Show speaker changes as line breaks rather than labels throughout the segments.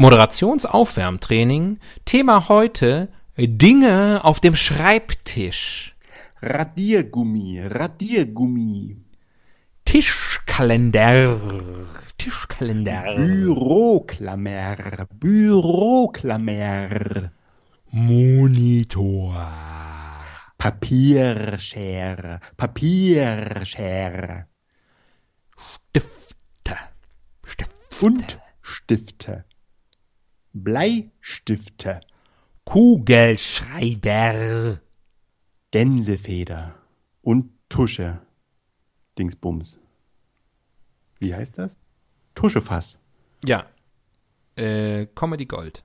Moderationsaufwärmtraining. Thema heute Dinge auf dem Schreibtisch.
Radiergummi, Radiergummi.
Tischkalender. Tischkalender.
Büroklammer, Büroklammer.
Monitor.
Papierschere, Papierschere.
Stifte. Stifte.
Und Stifte. Bleistifte.
Kugelschreiber.
Gänsefeder. Und Tusche. Dingsbums. Wie heißt das? Tuschefass.
Ja. Äh, Comedy Gold.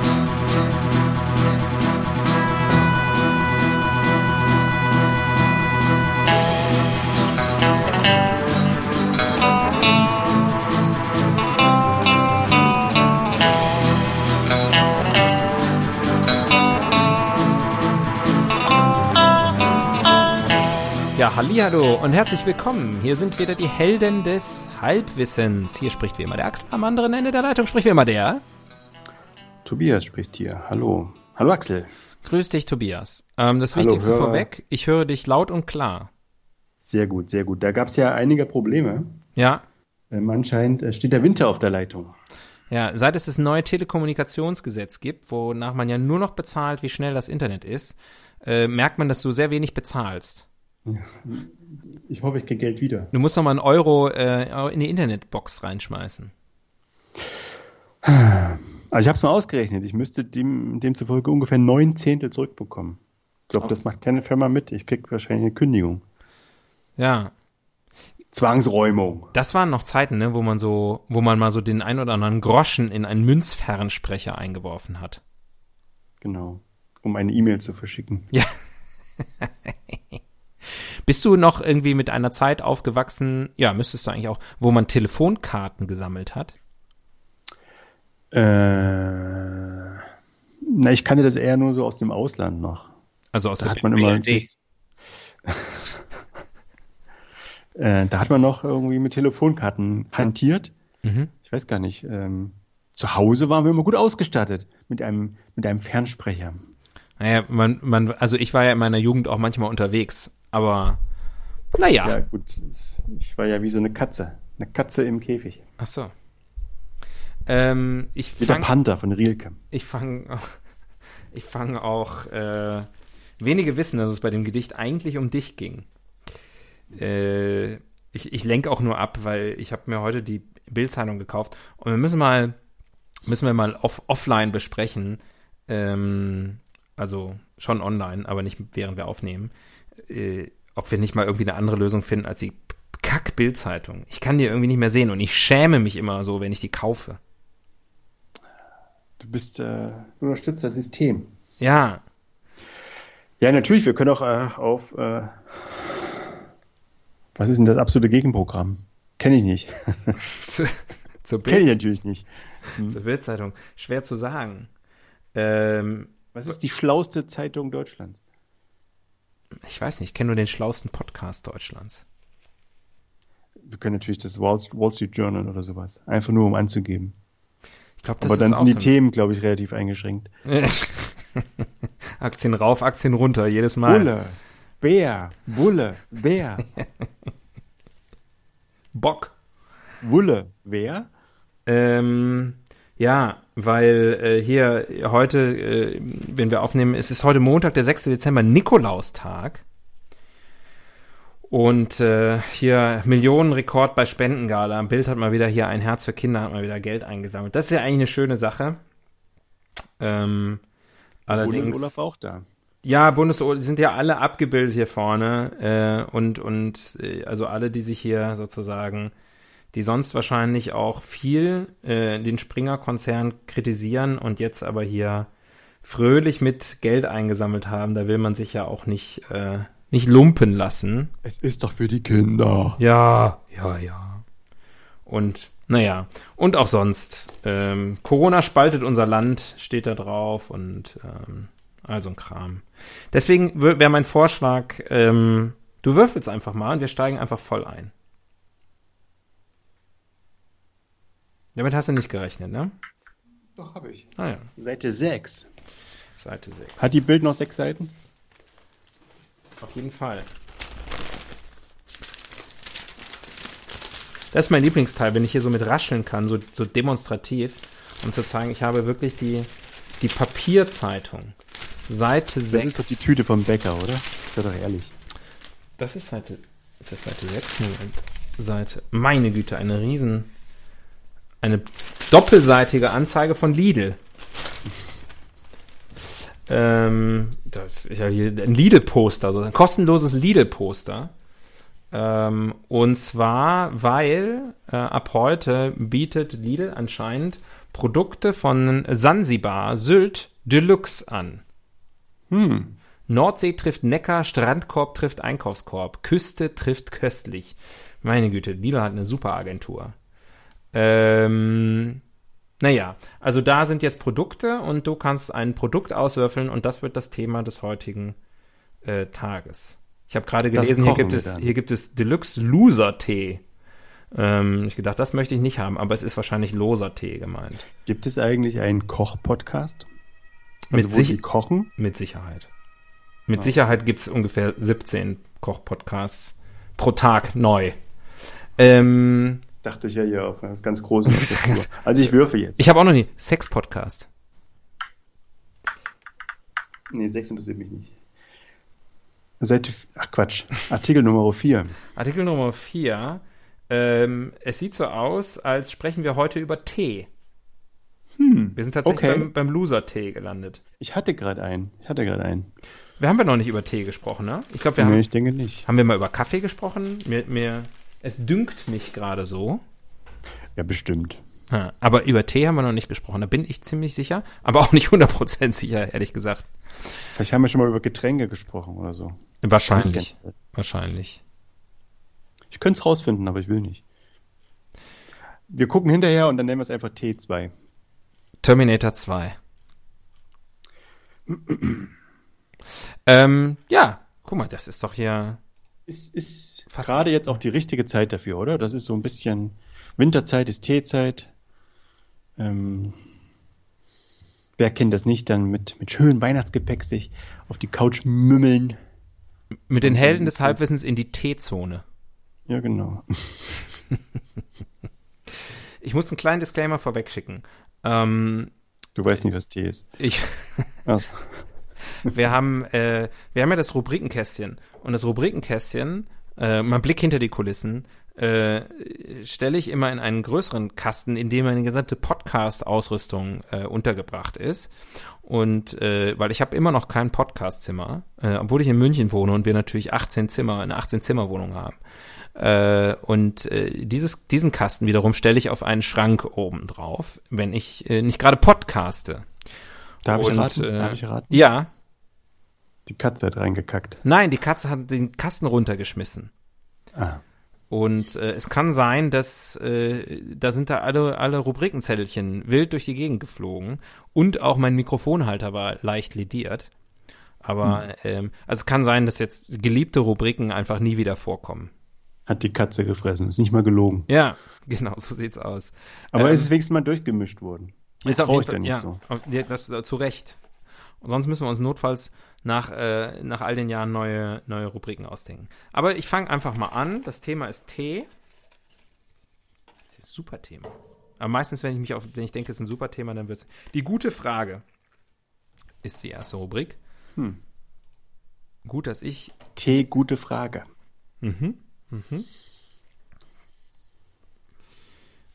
Ja, hallihallo und herzlich willkommen. Hier sind wieder die Helden des Halbwissens. Hier spricht wie immer der Axel, am anderen Ende der Leitung spricht wie immer der.
Tobias spricht hier. Hallo. Hallo Axel.
Grüß dich, Tobias. Ähm, das
Hallo,
Wichtigste
Hörer.
vorweg, ich höre dich laut und klar.
Sehr gut, sehr gut. Da gab es ja einige Probleme.
Ja,
Ähm, anscheinend äh, steht der Winter auf der Leitung.
ja, seit es das neue Telekommunikationsgesetz gibt, wonach man ja nur noch bezahlt, wie schnell das Internet ist, äh, merkt man, dass du sehr wenig bezahlst.
Ich hoffe, ich kriege Geld wieder.
Du musst noch mal einen Euro äh, in die Internetbox reinschmeißen.
Also ich habe es mal ausgerechnet. Ich müsste dem, demzufolge ungefähr neun Zehntel zurückbekommen. Ich glaube, das macht keine Firma mit. Ich krieg wahrscheinlich eine Kündigung.
Ja,
Zwangsräumung.
Das waren noch Zeiten, ne, wo man so, wo man mal so den ein oder anderen Groschen in einen Münzfernsprecher eingeworfen hat.
Genau. Um eine E-Mail zu verschicken.
Ja. Bist du noch irgendwie mit einer Zeit aufgewachsen, ja, müsstest du eigentlich auch, wo man Telefonkarten gesammelt hat?
Äh, na, ich kannte das eher nur so aus dem Ausland noch.
Also aus
Da
der
hat man immer äh, da hat man noch irgendwie mit Telefonkarten hantiert.
Mhm.
Ich weiß gar nicht. Ähm, zu Hause waren wir immer gut ausgestattet mit einem, mit einem Fernsprecher.
Naja, man, man, also ich war ja in meiner Jugend auch manchmal unterwegs, aber naja.
Ja, gut. Ich war ja wie so eine Katze. Eine Katze im Käfig.
Ach so. Ähm, ich
Wie der Panther von Rilke.
ich fange ich fang auch, äh, wenige wissen, dass es bei dem Gedicht eigentlich um dich ging. Äh, ich, ich lenke auch nur ab, weil ich habe mir heute die Bildzeitung gekauft und wir müssen mal, müssen wir mal off, offline besprechen, ähm, also schon online, aber nicht während wir aufnehmen, äh, ob wir nicht mal irgendwie eine andere Lösung finden als die Kack-Bildzeitung. Ich kann die irgendwie nicht mehr sehen und ich schäme mich immer so, wenn ich die kaufe.
Du bist, äh, unterstützt das System.
Ja,
Ja, natürlich. Wir können auch äh, auf, äh, was ist denn das absolute Gegenprogramm? Kenne ich nicht.
zu, zur
Kenne ich
Bild,
natürlich nicht.
zur Bildzeitung. Schwer zu sagen. Ähm,
Was ist die schlauste Zeitung Deutschlands?
Ich weiß nicht, ich kenne nur den schlausten Podcast Deutschlands.
Wir können natürlich das Wall, Wall Street Journal oder sowas. Einfach nur, um anzugeben.
Ich glaube, das
Aber dann
ist
sind die
auch
Themen, glaube ich, relativ eingeschränkt.
so Aktien rauf, Aktien runter, jedes Mal.
Bulle, Bär, Bulle, Bär,
Bock.
Wulle, wer?
Ähm, ja, weil äh, hier heute, äh, wenn wir aufnehmen, es ist heute Montag, der 6. Dezember, Nikolaustag. Und äh, hier Millionenrekord bei Spendengala. Am Bild hat mal wieder hier ein Herz für Kinder, hat mal wieder Geld eingesammelt. Das ist ja eigentlich eine schöne Sache. Ähm, allerdings.
Olaf auch da.
Ja, Bundes sind ja alle abgebildet hier vorne äh, und und äh, also alle, die sich hier sozusagen die sonst wahrscheinlich auch viel äh, den Springer-Konzern kritisieren und jetzt aber hier fröhlich mit Geld eingesammelt haben. Da will man sich ja auch nicht, äh, nicht lumpen lassen.
Es ist doch für die Kinder.
Ja, ja, ja. Und naja, und auch sonst. Ähm, Corona spaltet unser Land, steht da drauf und ähm, also ein Kram. Deswegen wäre mein Vorschlag, ähm, du würfelst einfach mal und wir steigen einfach voll ein. Damit hast du nicht gerechnet, ne?
Doch, habe ich.
Ah ja,
Seite 6.
Seite 6.
Hat die Bild noch sechs Seiten?
Auf jeden Fall. Das ist mein Lieblingsteil, wenn ich hier so mit rascheln kann, so, so demonstrativ, um zu zeigen, ich habe wirklich die, die Papierzeitung. Seite 6.
Das ist doch die Tüte vom Bäcker, oder? Sei doch ehrlich.
Das ist Seite. Ist das Seite 6? Moment. Seite. Meine Güte, eine riesen. Eine doppelseitige Anzeige von Lidl. Ähm, das ist ja hier ein Lidl-Poster, so ein kostenloses Lidl-Poster. Ähm, und zwar, weil äh, ab heute bietet Lidl anscheinend Produkte von Sansibar, Sylt, Deluxe an.
Hm.
Nordsee trifft Neckar, Strandkorb trifft Einkaufskorb, Küste trifft köstlich. Meine Güte, Lidl hat eine super Agentur. Ähm, naja, also da sind jetzt Produkte und du kannst ein Produkt auswürfeln und das wird das Thema des heutigen äh, Tages. Ich habe gerade gelesen, hier gibt, es,
dann.
hier gibt es Deluxe Loser Tee. Ähm, ich gedacht, das möchte ich nicht haben, aber es ist wahrscheinlich loser Tee gemeint.
Gibt es eigentlich einen Koch-Podcast?
Mit
Also wo
sich-
die kochen?
Mit Sicherheit. Mit Sicherheit gibt es ungefähr 17 Koch-Podcasts pro Tag neu. Ähm,
Dachte ich ja hier auf das ganz große. also ich würfe jetzt.
ich habe auch noch nie Sex-Podcast.
nee, sechs interessiert mich nicht. Seite, ach Quatsch, Artikel Nummer 4.
Artikel Nummer 4. Ähm, es sieht so aus, als sprechen wir heute über Tee.
Hm,
Wir sind tatsächlich
Okay.
beim, beim Loser-Tee gelandet.
ich hatte gerade einen. Ich hatte gerade einen.
Wir haben wir noch nicht über Tee gesprochen, ne? Ich glaube, wir
nee,
haben,
ich denke nicht.
haben wir mal über Kaffee gesprochen. Mir, mir, es dünkt mich gerade so.
Ja, bestimmt.
Aber über Tee haben wir noch nicht gesprochen. Da bin ich ziemlich sicher, aber auch nicht 100% sicher, ehrlich gesagt.
Vielleicht haben wir schon mal über Getränke gesprochen oder so.
Wahrscheinlich. Wahrscheinlich.
Ich könnte es rausfinden, aber ich will nicht. Wir gucken hinterher und dann nennen wir es einfach T2.
Terminator 2. ähm, ja, guck mal, das ist doch hier.
Ist, ist
Fast-
gerade jetzt auch die richtige Zeit dafür, oder? Das ist so ein bisschen Winterzeit ist Teezeit. Ähm, wer kennt das nicht, dann mit, mit schönem Weihnachtsgepäck sich auf die Couch mümmeln.
Mit den Helden des Halbwissens in die Teezone.
Ja, genau.
Ich muss einen kleinen Disclaimer vorwegschicken. Ähm,
Du weißt nicht, was Tee ist.
ich,
Also,
wir haben, äh, wir haben ja das Rubrikenkästchen. Und das Rubrikenkästchen, äh, mein Blick hinter die Kulissen, äh, stelle ich immer in einen größeren Kasten, in dem meine gesamte Podcast-Ausrüstung äh, untergebracht ist. Und äh, weil ich habe immer noch kein Podcast-Zimmer, äh, obwohl ich in München wohne und wir natürlich 18 Zimmer, eine 18-Zimmer-Wohnung haben. Äh, und äh, dieses, diesen Kasten wiederum stelle ich auf einen Schrank oben drauf, wenn ich äh, nicht gerade podcaste.
darf ich
Und,
raten?
äh,
darf ich raten?
Ja,
Die Katze hat reingekackt.
nein, die Katze hat den Kasten runtergeschmissen.
Ah.
Und äh, es kann sein, dass äh, da sind da alle, alle Rubrikenzettelchen wild durch die Gegend geflogen und auch mein Mikrofonhalter war leicht lediert. Aber ähm, also es kann sein, dass jetzt geliebte Rubriken einfach nie wieder vorkommen.
Hat die Katze gefressen. Ist nicht mal gelogen.
Ja, genau, so sieht's aus.
Aber
Ähm,
es ist wenigstens mal durchgemischt worden.
Ist auf jeden Fall,
nicht
ja,
so.
auf, ja, das äh, zu Recht. Und sonst müssen wir uns notfalls nach, äh, nach all den Jahren neue, neue Rubriken ausdenken. Aber ich fange einfach mal an. Das Thema ist Tee. Das ist ein super Thema. Aber meistens, wenn ich mich auf, wenn ich denke, es ist ein super Thema, dann wird's. Die gute Frage ist die erste Rubrik.
Hm.
Gut, dass ich.
Tee, gute Frage.
Mhm. Mhm.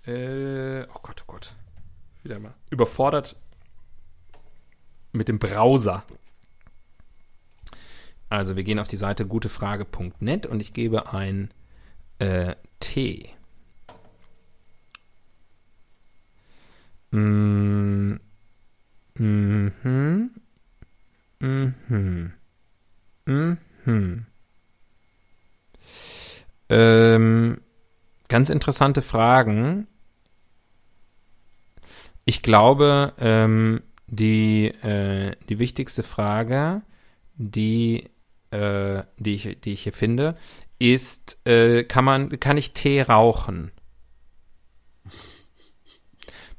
Äh, oh Gott, oh Gott. Wieder mal. Überfordert mit dem Browser. Also wir gehen auf die Seite gutefrage.net und ich gebe ein äh, T. Mm, mhm. Mhm. Mhm. Ähm, ganz interessante Fragen. Ich glaube, ähm, die, äh, die wichtigste Frage, die, äh, die, ich, die ich hier finde, ist, äh, kann man, kann ich Tee rauchen?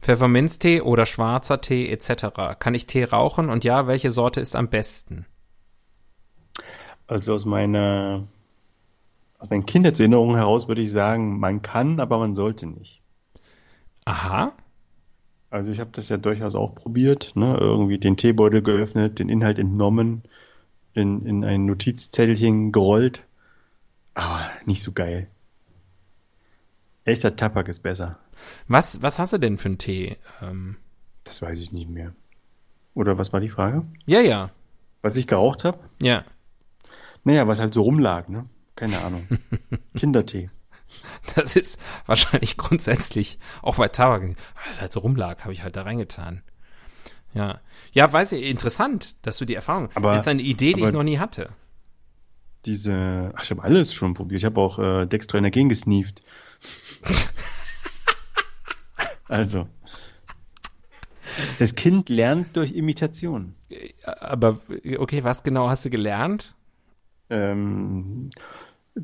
Pfefferminztee oder schwarzer Tee etc. Kann ich Tee rauchen und ja, welche Sorte ist am besten?
Also aus meiner, aus meinen Kindheitserinnerungen heraus würde ich sagen, man kann, aber man sollte nicht.
Aha.
Also ich habe das ja durchaus auch probiert, ne? Irgendwie den Teebeutel geöffnet, den Inhalt entnommen, in, in ein Notizzettelchen gerollt. Aber nicht so geil. Echter Tabak ist besser.
Was, was hast du denn für einen Tee? Ähm,
Das weiß ich nicht mehr. Oder was war die Frage?
ja, ja,
Was ich geraucht habe?
ja.
Naja, was halt so rumlag, ne? Keine Ahnung. Kindertee.
Das ist wahrscheinlich grundsätzlich auch bei Tabak. Was halt so rumlag, habe ich halt da reingetan. Ja. Ja, weiß ich, interessant, dass du die Erfahrung.
Aber-
das ist eine Idee, die ich noch nie hatte.
Diese, ach, ich habe alles schon probiert. Ich habe auch äh, Dextroenergen gesneeft. also. Das Kind lernt durch Imitation.
Aber okay, was genau hast du gelernt?
Ähm,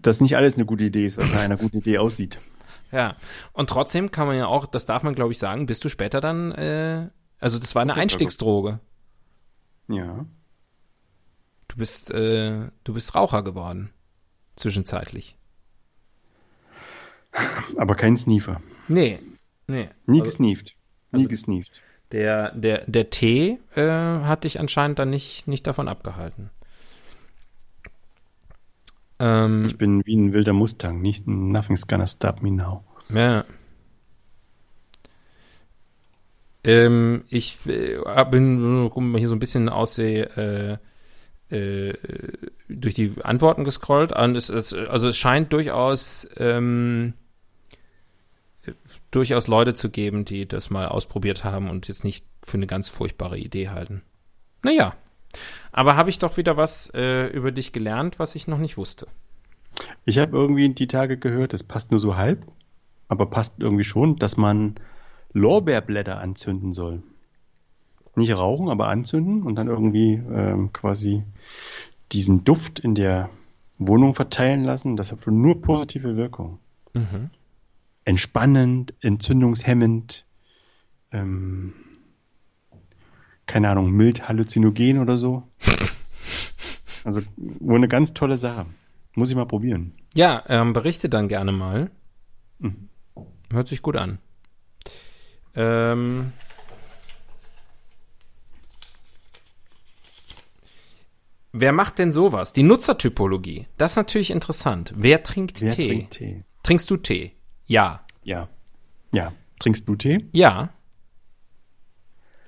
dass nicht alles eine gute Idee ist, was nach einer guten Idee aussieht.
Ja. Und trotzdem kann man ja auch, das darf man glaube ich sagen, bist du später dann, äh, also das war eine
Das war gut.
Einstiegsdroge.
Ja.
Du bist, äh, du bist Raucher geworden. Zwischenzeitlich.
Aber kein Sneefer.
Nee. Nee.
Nie
Also-
gesneeft. Nie gesneeft.
Der, der, der Tee äh, hat dich anscheinend dann nicht, nicht davon abgehalten. Ähm,
Ich bin wie ein wilder Mustang. Nicht nothing's gonna stop me now.
ja. Ähm, ich äh, bin hier so ein bisschen aussehe, äh, äh, durch die Antworten gescrollt. Und es, es, also es scheint durchaus ähm, durchaus Leute zu geben, die das mal ausprobiert haben und jetzt nicht für eine ganz furchtbare Idee halten. Naja, aber habe ich doch wieder was äh, über dich gelernt, was ich noch nicht wusste.
Ich habe irgendwie die Tage gehört, es passt nur so halb, aber passt irgendwie schon, dass man Lorbeerblätter anzünden soll. Nicht rauchen, aber anzünden und dann irgendwie ähm, quasi diesen Duft in der Wohnung verteilen lassen. Das hat nur positive Wirkung.
Mhm.
Entspannend, entzündungshemmend, ähm, keine Ahnung, mild halluzinogen oder so. Also wohl eine ganz tolle Sache. Muss ich mal probieren.
Ja, ähm, berichte dann gerne mal.
Mhm.
Hört sich gut an. Ähm, wer macht denn sowas? Die Nutzertypologie. Das ist natürlich interessant. Wer trinkt
Wer
Tee?
trinkt Tee?
Trinkst du Tee? Ja.
Ja. Ja. Trinkst du Tee?
Ja.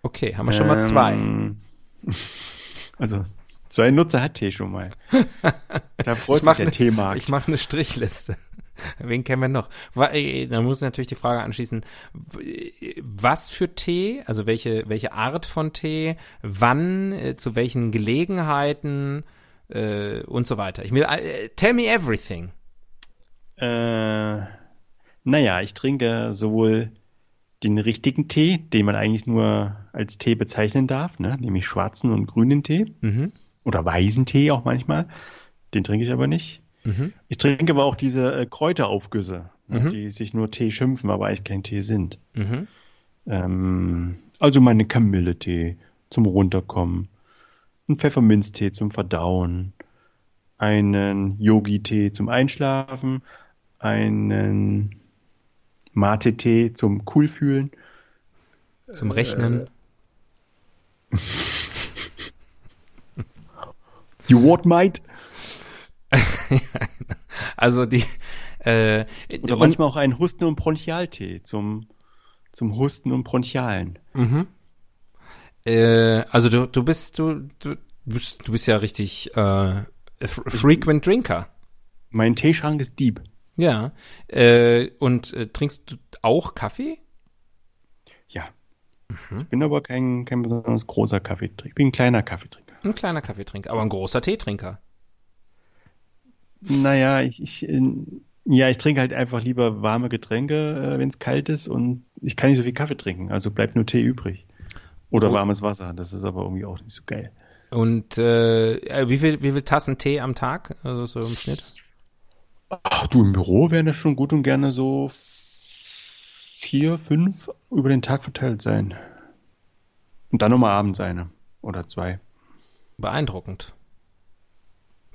Okay, haben wir schon mal zwei.
Ähm, Also, zwei Nutzer hat Tee schon mal. Da freut sich der
ne-
Teemarkt.
Ich mache eine Strichliste. Wen kennen wir noch? Äh, Dann muss natürlich die Frage anschließen, w- was für Tee, also welche, welche Art von Tee, wann, äh, zu welchen Gelegenheiten äh, und so weiter. Ich will, äh, tell me everything.
Äh, naja, ich trinke sowohl den richtigen Tee, den man eigentlich nur als Tee bezeichnen darf, ne? nämlich schwarzen und grünen Tee
Mhm.
oder weißen Tee auch manchmal. Den trinke ich aber nicht.
Mhm.
Ich trinke aber auch diese äh, Kräuteraufgüsse, ne?
Mhm.
die sich nur Tee schimpfen, aber eigentlich kein Tee sind.
Mhm.
Ähm, also meine Kamille-Tee zum Runterkommen, ein Pfefferminztee zum Verdauen, einen Yogi-Tee zum Einschlafen, einen Mate-Tee zum Coolfühlen.
Zum Rechnen.
You what, mate?
Also die, äh,
Oder manchmal auch einen Husten- und Bronchialtee zum, zum Husten und Bronchialen.
Mhm. Äh, also du, du bist, du, du bist, du bist ja richtig äh, frequent Drinker.
Mein Teeschrank ist deep.
Ja. Äh, und äh, trinkst du auch Kaffee?
Mhm. Ich bin aber kein, kein besonders großer Kaffeetrinker. Ich bin ein kleiner Kaffeetrinker.
Ein kleiner Kaffeetrinker, aber ein großer Teetrinker.
Naja, ich, ich, ja, ich trinke halt einfach lieber warme Getränke, äh, wenn es kalt ist und ich kann nicht so viel Kaffee trinken, also bleibt nur Tee übrig. Oder oh. warmes Wasser, das ist aber irgendwie auch nicht so geil.
Und äh, wie, viel, wie viel Tassen Tee am Tag, also so im Schnitt?
Ach, du, im Büro wären das schon gut und gerne so vier, fünf über den Tag verteilt sein. Und dann nochmal abends eine oder zwei.
Beeindruckend.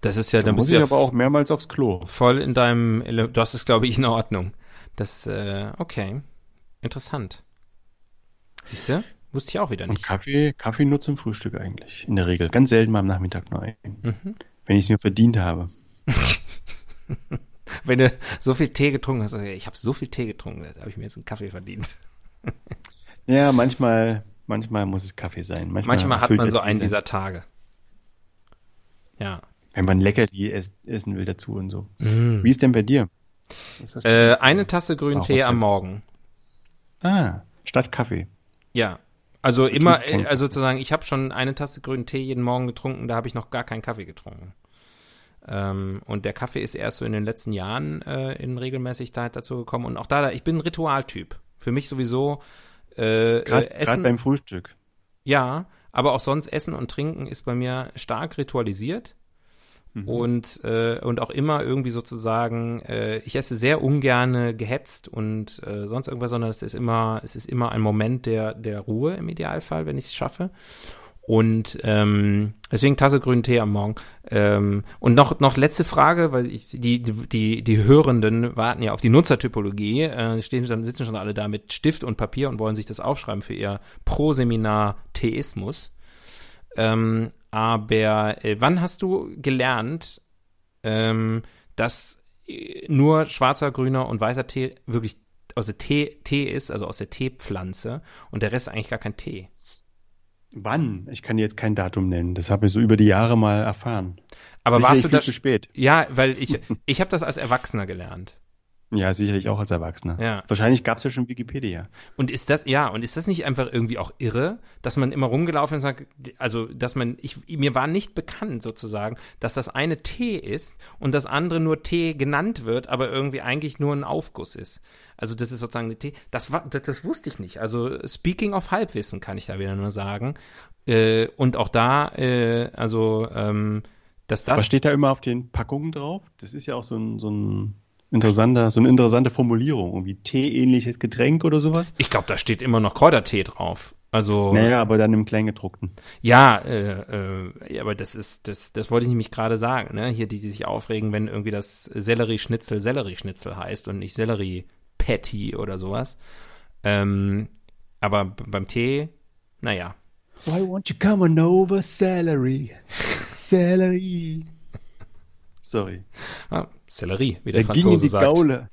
Das ist ja,
da muss ich ja aber auch mehrmals aufs Klo.
Voll in deinem, das ist glaube ich in Ordnung. Das, äh, okay. Interessant. Siehst du? Wusste ich auch wieder nicht. Und
Kaffee, Kaffee nur zum Frühstück eigentlich. In der Regel. Ganz selten mal am Nachmittag nur einen. Mhm. Wenn ich es mir verdient habe.
Wenn du so viel Tee getrunken hast, ich habe so viel Tee getrunken, jetzt habe ich mir jetzt einen Kaffee verdient.
ja, manchmal, manchmal muss es Kaffee sein.
Manchmal, manchmal hat man so einen dieser Tage. Ja.
Wenn man Leckerli essen will dazu und so. Mm. Wie ist denn bei dir?
Äh, eine Tasse grünen Tee am Morgen.
Ah, statt Kaffee.
Ja. Also immer, äh, also sozusagen, ich habe schon eine Tasse grünen Tee jeden Morgen getrunken, da habe ich noch gar keinen Kaffee getrunken. Ähm, und der Kaffee ist erst so in den letzten Jahren äh, in Regelmäßigkeit dazu gekommen. Und auch da, ich bin ein Ritualtyp. Für mich sowieso
äh, Gerade äh, beim Frühstück.
Ja, aber auch sonst Essen und Trinken ist bei mir stark ritualisiert. Mhm. Und, äh, und auch immer irgendwie sozusagen, äh, ich esse sehr ungerne gehetzt und äh, sonst irgendwas, sondern es ist immer, es ist immer ein Moment der, der Ruhe im Idealfall, wenn ich es schaffe. Und ähm, deswegen Tasse grünen Tee am Morgen. Ähm, und noch, noch letzte Frage, weil ich, die, die, die Hörenden warten ja auf die Nutzertypologie, äh, stehen schon, sitzen schon alle da mit Stift und Papier und wollen sich das aufschreiben für ihr Pro-Seminar Theismus. Ähm, aber äh, wann hast du gelernt, ähm, dass äh, nur schwarzer, grüner und weißer Tee wirklich aus der Tee, Tee ist, also aus der Teepflanze und der Rest eigentlich gar kein Tee?
Wann? Ich kann jetzt kein Datum nennen. Das habe ich so über die Jahre mal erfahren.
Aber Sicherlich warst du das zu spät? Ja, weil ich ich habe das als Erwachsener gelernt.
Ja, sicherlich auch als Erwachsener.
Ja.
Wahrscheinlich gab es ja schon Wikipedia.
Und ist das, ja, und ist das nicht einfach irgendwie auch irre, dass man immer rumgelaufen ist und sagt, also, dass man, ich, mir war nicht bekannt sozusagen, dass das eine T ist und das andere nur T genannt wird, aber irgendwie eigentlich nur ein Aufguss ist. Also, das ist sozusagen eine T. Das war, das, das wusste ich nicht. Also, speaking of Halbwissen kann ich da wieder nur sagen. Äh, und auch da, äh, also, ähm, dass das.
Was steht da immer auf den Packungen drauf? Das ist ja auch so ein, so ein Interessanter, so eine interessante Formulierung, irgendwie Tee-ähnliches Getränk oder sowas.
Ich glaube, da steht immer noch Kräutertee drauf. Also.
Naja, aber dann im Kleingedruckten.
Ja, äh, äh, aber das ist, das, das wollte ich nämlich gerade sagen, ne? Hier, die, die sich aufregen, wenn irgendwie das Sellerieschnitzel Sellerieschnitzel heißt und nicht Sellerie-Patty oder sowas. Ähm, aber beim Tee, naja.
Why won't you come on over, Celery? Celery. Sorry.
Ah, Sellerie, wie der, der Franzose ging die sagt. Gaule.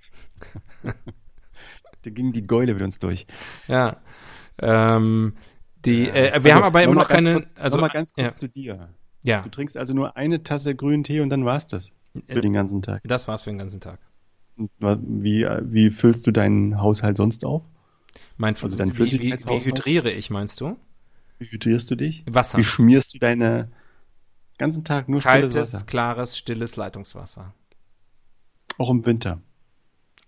der ging die Geule mit uns durch.
Ja. Ähm, die, äh, wir also, haben aber immer noch keine.
Kurz, also noch mal ganz kurz ja. zu dir. Ja. Du trinkst also nur eine Tasse grünen Tee und dann war's das für äh, den ganzen Tag.
Das war's für den ganzen Tag.
Wie, wie füllst du deinen Haushalt sonst auf?
Mein also dein wie, wie, wie hydriere ich, meinst du?
Wie hydrierst du dich?
Wasser.
Wie schmierst du deine ganzen Tag nur
Kaltes, stilles Wasser? klares, stilles Leitungswasser.
Auch im Winter.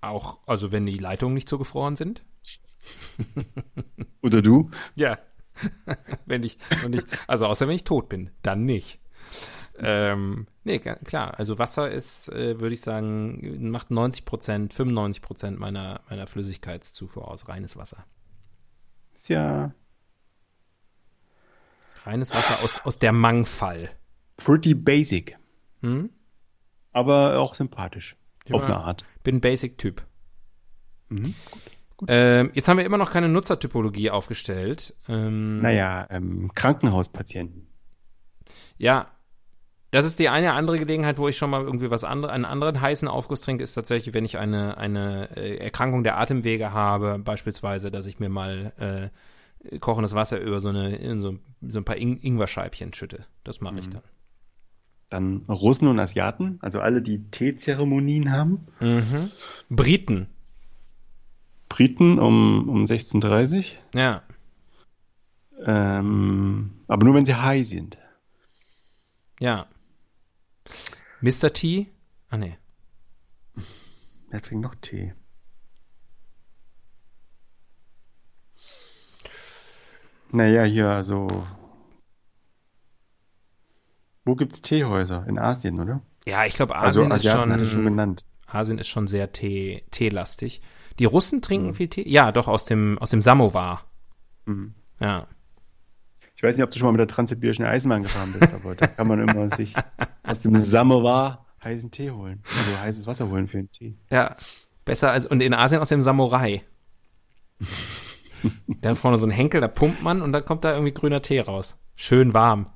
Auch, also wenn die Leitungen nicht so gefroren sind.
Oder du?
Ja. wenn ich, wenn ich, also außer wenn ich tot bin, dann nicht. Ähm, nee, klar, also Wasser ist, äh, würde ich sagen, macht 90 Prozent, 95 Prozent meiner, meiner Flüssigkeitszufuhr aus, reines Wasser.
Ist ja.
Reines Wasser aus, aus der Mangfall.
Pretty basic. Hm? Aber auch sympathisch. Ja, auf eine Art.
Bin Basic-Typ. Mhm. Ähm, jetzt haben wir immer noch keine Nutzertypologie aufgestellt.
Ähm, naja, ähm, Krankenhauspatienten.
Ja, das ist die eine andere Gelegenheit, wo ich schon mal irgendwie was andere, einen anderen heißen Aufguss trinke, ist tatsächlich, wenn ich eine, eine äh, Erkrankung der Atemwege habe, beispielsweise, dass ich mir mal äh, kochendes Wasser über so, eine, so, so ein paar In Ingwerscheibchen schütte. Das mache mhm. ich dann.
Dann Russen und Asiaten, also alle, die Teezeremonien haben.
Mhm. Briten.
Briten um, um 16.30
Ja.
Ähm, aber nur wenn sie high sind.
Ja. Mr. T? Ah, nee.
Wer trinkt noch Tee? Naja, hier, also. Wo gibt's Teehäuser? In Asien, oder?
Ja, ich glaube,
Also
Asien ist
Asiaten
schon,
schon genannt.
Asien ist schon sehr Tee, teelastig. Die Russen trinken
Mhm.
viel Tee? Ja, doch, aus dem, aus dem Samovar.
Mhm.
Ja.
Ich weiß nicht, ob du schon mal mit der Transsibirischen Eisenbahn gefahren bist, aber da kann man immer sich aus dem Samovar heißen Tee holen. Also heißes Wasser holen für den Tee.
Ja. Besser als, und in Asien aus dem Samurai. Dann vorne so ein Henkel, da pumpt man und dann kommt da irgendwie grüner Tee raus. Schön warm.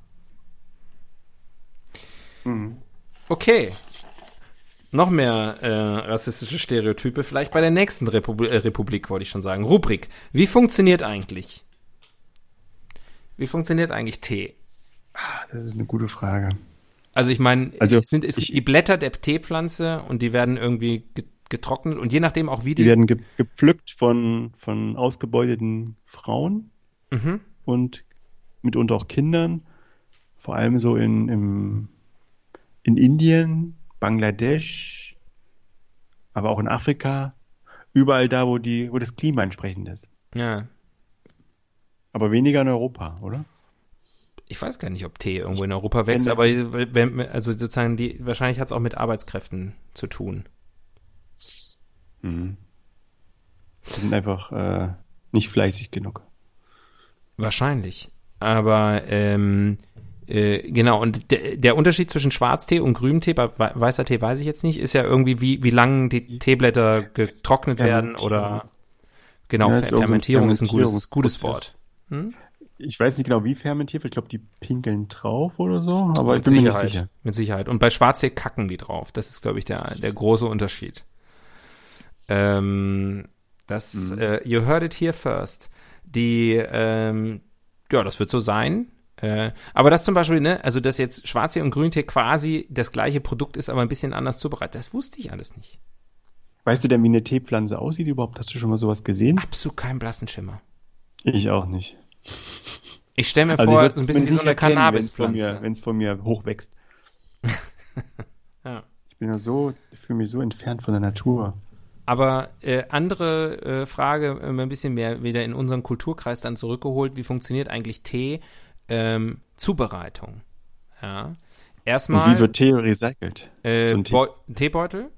Mhm.
Okay. Noch mehr äh, rassistische Stereotype, vielleicht bei der nächsten Republi äh, Republik, wollte ich schon sagen. Rubrik. Wie funktioniert eigentlich? Wie funktioniert eigentlich Tee?
Ah, Das ist eine gute Frage.
Also ich meine,
Also,
es sind es
ich-
die Blätter der Teepflanze und die werden irgendwie ge- getrocknet und je nachdem auch wie
Die
die.
werden ge gepflückt von, von ausgebeuteten Frauen
mhm.
und mitunter auch Kindern. Vor allem so in, im, in Indien, Bangladesch, aber auch in Afrika. Überall da, wo, die, wo das Klima entsprechend ist.
Ja.
Aber weniger in Europa, oder?
Ich weiß gar nicht, ob Tee irgendwo in Europa wächst, aber wenn, also sozusagen die, wahrscheinlich hat es auch mit Arbeitskräften zu tun.
Mhm. Die sind einfach äh, nicht fleißig genug.
Wahrscheinlich. Aber ähm, äh, genau, und der, der Unterschied zwischen Schwarztee und Grüntee, bei wei- weißer Tee weiß ich jetzt nicht, ist ja irgendwie, wie, wie lang die Teeblätter getrocknet werden oder genau,
Ja,
Fer Fermentierung ist ein gutes, gutes. Wort. Hm?
Ich weiß nicht genau, wie fermentiert wird. Ich glaube, die pinkeln drauf oder so, aber
mit
ich bin mir nicht
Sicherheit.
sicher.
Mit Sicherheit. Und bei Schwarztee kacken die drauf. Das ist, glaube ich, der, der große Unterschied. Ähm, das,
Mhm.
äh, you heard it here first. Die, ähm, ja, das wird so sein. Äh, aber das zum Beispiel, ne, also dass jetzt Schwarztee und Grüntee quasi das gleiche Produkt ist, aber ein bisschen anders zubereitet, das wusste ich alles nicht.
Weißt du denn, wie eine Teepflanze aussieht überhaupt? Hast du schon mal sowas gesehen?
Absolut keinen blassen Schimmer.
Ich auch nicht.
Ich stelle mir
Also
vor, so ein bisschen wie so eine
mir,
Cannabispflanze.
wenn es von mir hochwächst.
Ja.
Ich bin ja so, ich fühle mich so entfernt von der Natur.
Aber äh, andere äh, Frage, äh, ein bisschen mehr wieder in unseren Kulturkreis dann zurückgeholt. Wie funktioniert eigentlich Tee? Ähm, Zubereitung. Ja.
Und
Erstmal
wie wird Tee recycelt?
äh,
Tee?
Beu- Teebeutel.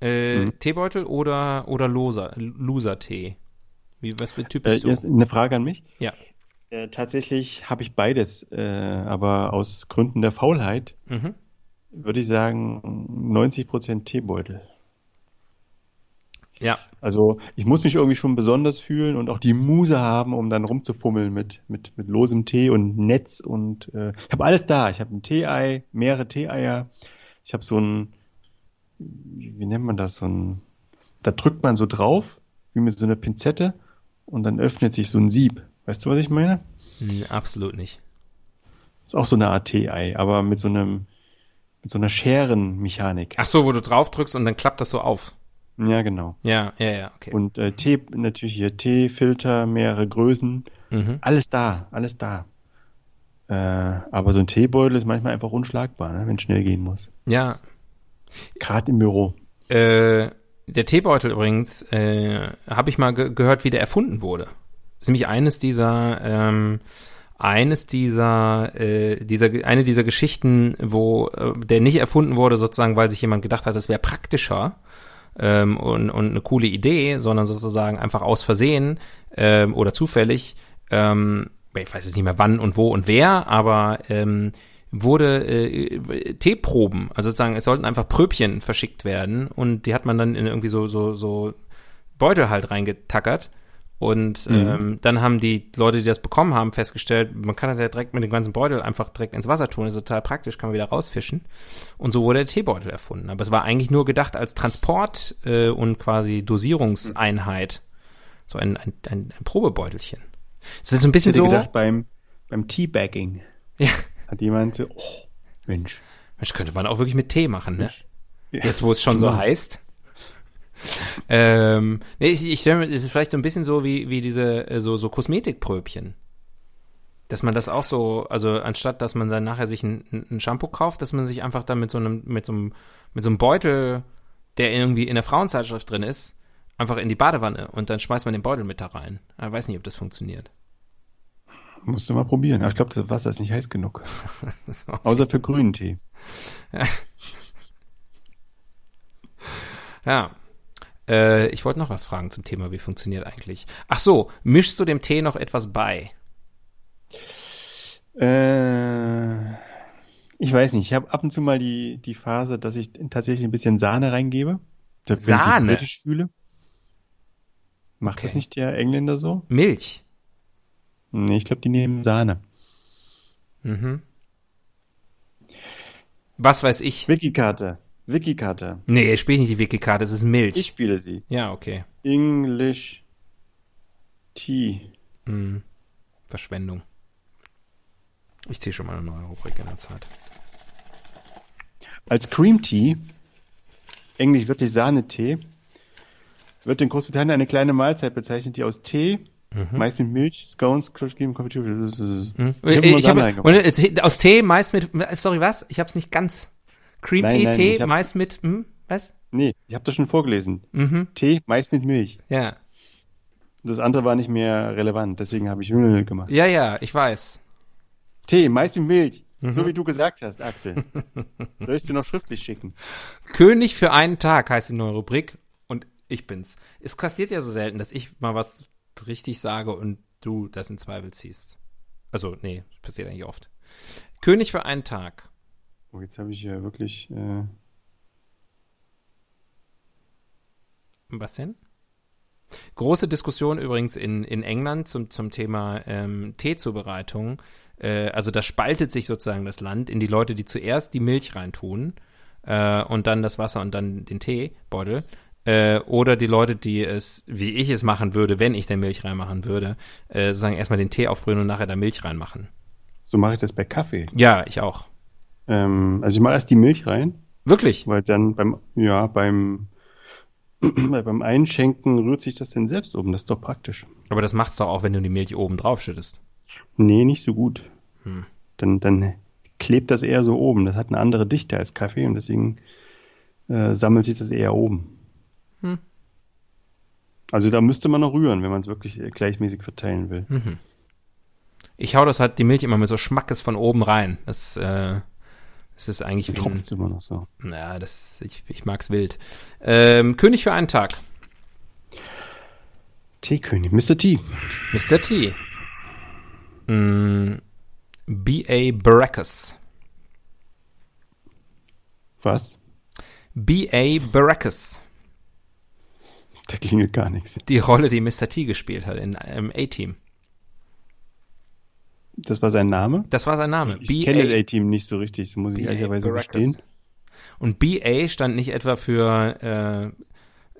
Äh,
Mhm.
Teebeutel oder, oder loser, Loser-Tee? Wie, was für Typ
Äh,
bist du?
jetzt eine Frage an mich.
Ja.
Äh, tatsächlich habe ich beides, äh, aber aus Gründen der Faulheit
Mhm.
würde ich sagen 90% Teebeutel.
Ja.
Also ich muss mich irgendwie schon besonders fühlen und auch die Muse haben, um dann rumzufummeln mit, mit, mit losem Tee und Netz und äh, ich habe alles da. Ich habe ein Tee-Ei, mehrere Tee-Eier. Ich habe so ein, wie, nennt man das, so ein, da drückt man so drauf, wie mit so einer Pinzette und dann öffnet sich so ein Sieb. Weißt du, was ich meine?
Hm, absolut nicht.
Ist auch so eine Art Tee-Ei, aber mit so einem, mit so einer Scherenmechanik.
Ach so, wo du drauf drückst und dann klappt das so auf.
Ja, genau.
Ja, ja, ja, okay.
Und äh, Tee, natürlich hier Teefilter, mehrere Größen.
Mhm.
Alles da, alles da. Äh, aber so ein Teebeutel ist manchmal einfach unschlagbar, ne, wenn es schnell gehen muss.
Ja,
Gerade im Büro.
Äh, der Teebeutel übrigens, äh, habe ich mal ge gehört, wie der erfunden wurde. Das ist nämlich eines dieser, ähm, eines dieser, äh, dieser, eine dieser Geschichten, wo äh, der nicht erfunden wurde, sozusagen, weil sich jemand gedacht hat, es wäre praktischer ähm, und, und eine coole Idee, sondern sozusagen einfach aus Versehen ähm, oder zufällig, ähm, ich weiß jetzt nicht mehr wann und wo und wer, aber ähm, wurde äh, Teeproben, also sozusagen, es sollten einfach Pröbchen verschickt werden und die hat man dann in irgendwie so, so, so Beutel halt reingetackert. Und ähm, dann haben die Leute, die das bekommen haben, festgestellt, man kann das ja direkt mit dem ganzen Beutel einfach direkt ins Wasser tun, das ist total praktisch, kann man wieder rausfischen. Und so wurde der Teebeutel erfunden. Aber es war eigentlich nur gedacht als Transport äh, und quasi Dosierungseinheit. So ein, ein, ein, ein Probebeutelchen. Es ist so ein
Ich
bisschen
hätte
so.
gedacht, beim, beim Teabagging
Ja,
hat jemand so, oh, Mensch.
Mensch, könnte man auch wirklich mit Tee machen, ne?
Ja,
Jetzt, wo es schon so heißt. Ähm, nee, ich, ich stelle mir, es ist vielleicht so ein bisschen so wie, wie diese, äh, so, so Kosmetikpröbchen. Dass man das auch so, also anstatt, dass man dann nachher sich ein, ein Shampoo kauft, dass man sich einfach dann mit so einem, mit so einem, mit so einem Beutel, der irgendwie in der Frauenzeitschrift drin ist, einfach in die Badewanne und dann schmeißt man den Beutel mit da rein. Ich weiß nicht, ob das funktioniert.
Musst du mal probieren. Aber ich glaube, das Wasser ist nicht heiß genug. Außer für grünen Tee.
Ja. Äh, ich wollte noch was fragen zum Thema, wie funktioniert eigentlich. Ach so, mischst du dem Tee noch etwas bei?
Äh, ich weiß nicht. Ich habe ab und zu mal die, die Phase, dass ich tatsächlich ein bisschen Sahne reingebe. Wenn
Sahne?
Ich mich fühle. Macht
Okay.
das nicht der Engländer so?
Milch.
Nee, ich glaube, die nehmen Sahne.
Mhm. Was weiß ich?
Wikikarte. Wikikarte.
Nee, spiel nicht die Wikikarte, es ist Milch.
Ich spiele sie.
Ja, okay.
English Tea.
Hm. Verschwendung. Ich ziehe schon mal eine neue Rubrik in der Zeit.
Als Cream Tea, englisch wirklich Sahnetee, wird in Großbritannien eine kleine Mahlzeit bezeichnet, die aus Tee, meist mit Milch, Scones, Crushed Cream, Konfitüre.
Hm?
Ich hab
Ich
nur
hab, äh, aus Tee meist mit, sorry, was? Ich hab's nicht ganz. Cream
Nein,
Tea,
nein,
Tee
hab-
meist mit, hm, was?
Nee, ich habe das schon vorgelesen.
Mhm,
Tee, meist mit Milch.
ja.
Das andere war nicht mehr relevant, deswegen habe ich Milch gemacht.
Ja, ja, ich weiß.
Tee, meist mit Milch.
Mhm.
So wie du gesagt hast, Axel. Soll ich dir noch schriftlich schicken?
König für einen Tag heißt die neue Rubrik und ich bin's. Es passiert ja so selten, dass ich mal was richtig sage und du das in Zweifel ziehst. Also, nee, passiert eigentlich oft. König für einen Tag.
Oh, jetzt habe ich ja wirklich. Äh,
Was denn? Große Diskussion übrigens in, in England zum, zum Thema ähm, Teezubereitung. Äh, also da spaltet sich sozusagen das Land in die Leute, die zuerst die Milch reintun äh, und dann das Wasser und dann den Teebeutel. Äh, oder die Leute, die es, wie ich es machen würde, wenn ich da Milch reinmachen würde, äh, sozusagen erstmal den Tee aufbrühen und nachher da Milch reinmachen.
so mache ich das bei Kaffee.
Ja, ich auch.
Ähm, also ich mache erst die Milch rein,
Wirklich?
weil dann beim, ja, beim, weil beim Einschenken rührt sich das dann selbst oben. Das ist doch praktisch.
Aber das macht's doch auch, wenn du die Milch oben drauf schüttest.
Nee, nicht so gut.
Hm.
Dann, dann klebt das eher so oben. Das hat eine andere Dichte als Kaffee und deswegen äh, sammelt sich das eher oben.
Hm.
Also da müsste man noch rühren, wenn man es wirklich gleichmäßig verteilen will.
Mhm. Ich hau das halt die Milch immer mit so Schmackes von oben rein. Das, äh, das ist eigentlich wie ein,
es immer noch so.
Ja, das, ich, ich mag's wild. Ähm, König für einen Tag.
Teekönig, Mr. T.
Mr. T. Mm, B.A. Baracus.
Was?
B.A. Baracus.
Da klingelt gar nichts.
Die Rolle, die Mr. T gespielt hat in einem A-Team.
Das war sein Name?
Das war sein Name.
Ich, ich kenne das A-Team nicht so richtig, muss ich ehrlicherweise gestehen.
Und BA stand nicht etwa für äh,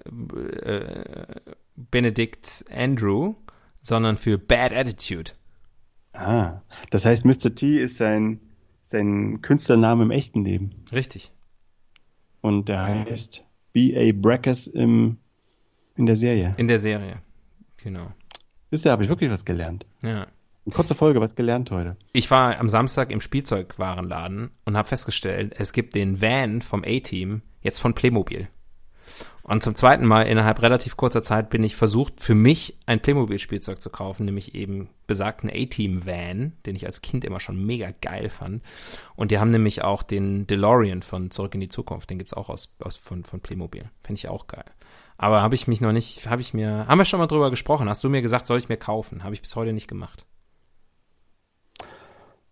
äh, Benedict Andrew, sondern für Bad Attitude.
Ah, das heißt, Mr. T ist sein, sein Künstlername im echten Leben.
Richtig.
Und der heißt B.A. Brackers im, in der Serie.
In der Serie. Genau.
Siehst du, habe ich wirklich was gelernt.
Ja.
Eine kurze Folge, was gelernt heute.
Ich war am Samstag im Spielzeugwarenladen und habe festgestellt, es gibt den Van vom A-Team jetzt von Playmobil. Und zum zweiten Mal innerhalb relativ kurzer Zeit bin ich versucht, für mich ein Playmobil-Spielzeug zu kaufen, nämlich eben besagten A-Team-Van, den ich als Kind immer schon mega geil fand. Und die haben nämlich auch den DeLorean von Zurück in die Zukunft, den gibt's auch aus, aus von, von Playmobil. Finde ich auch geil. Aber habe ich mich noch nicht, habe ich mir, haben wir schon mal drüber gesprochen? Hast du mir gesagt, soll ich mir kaufen? Habe ich bis heute nicht gemacht.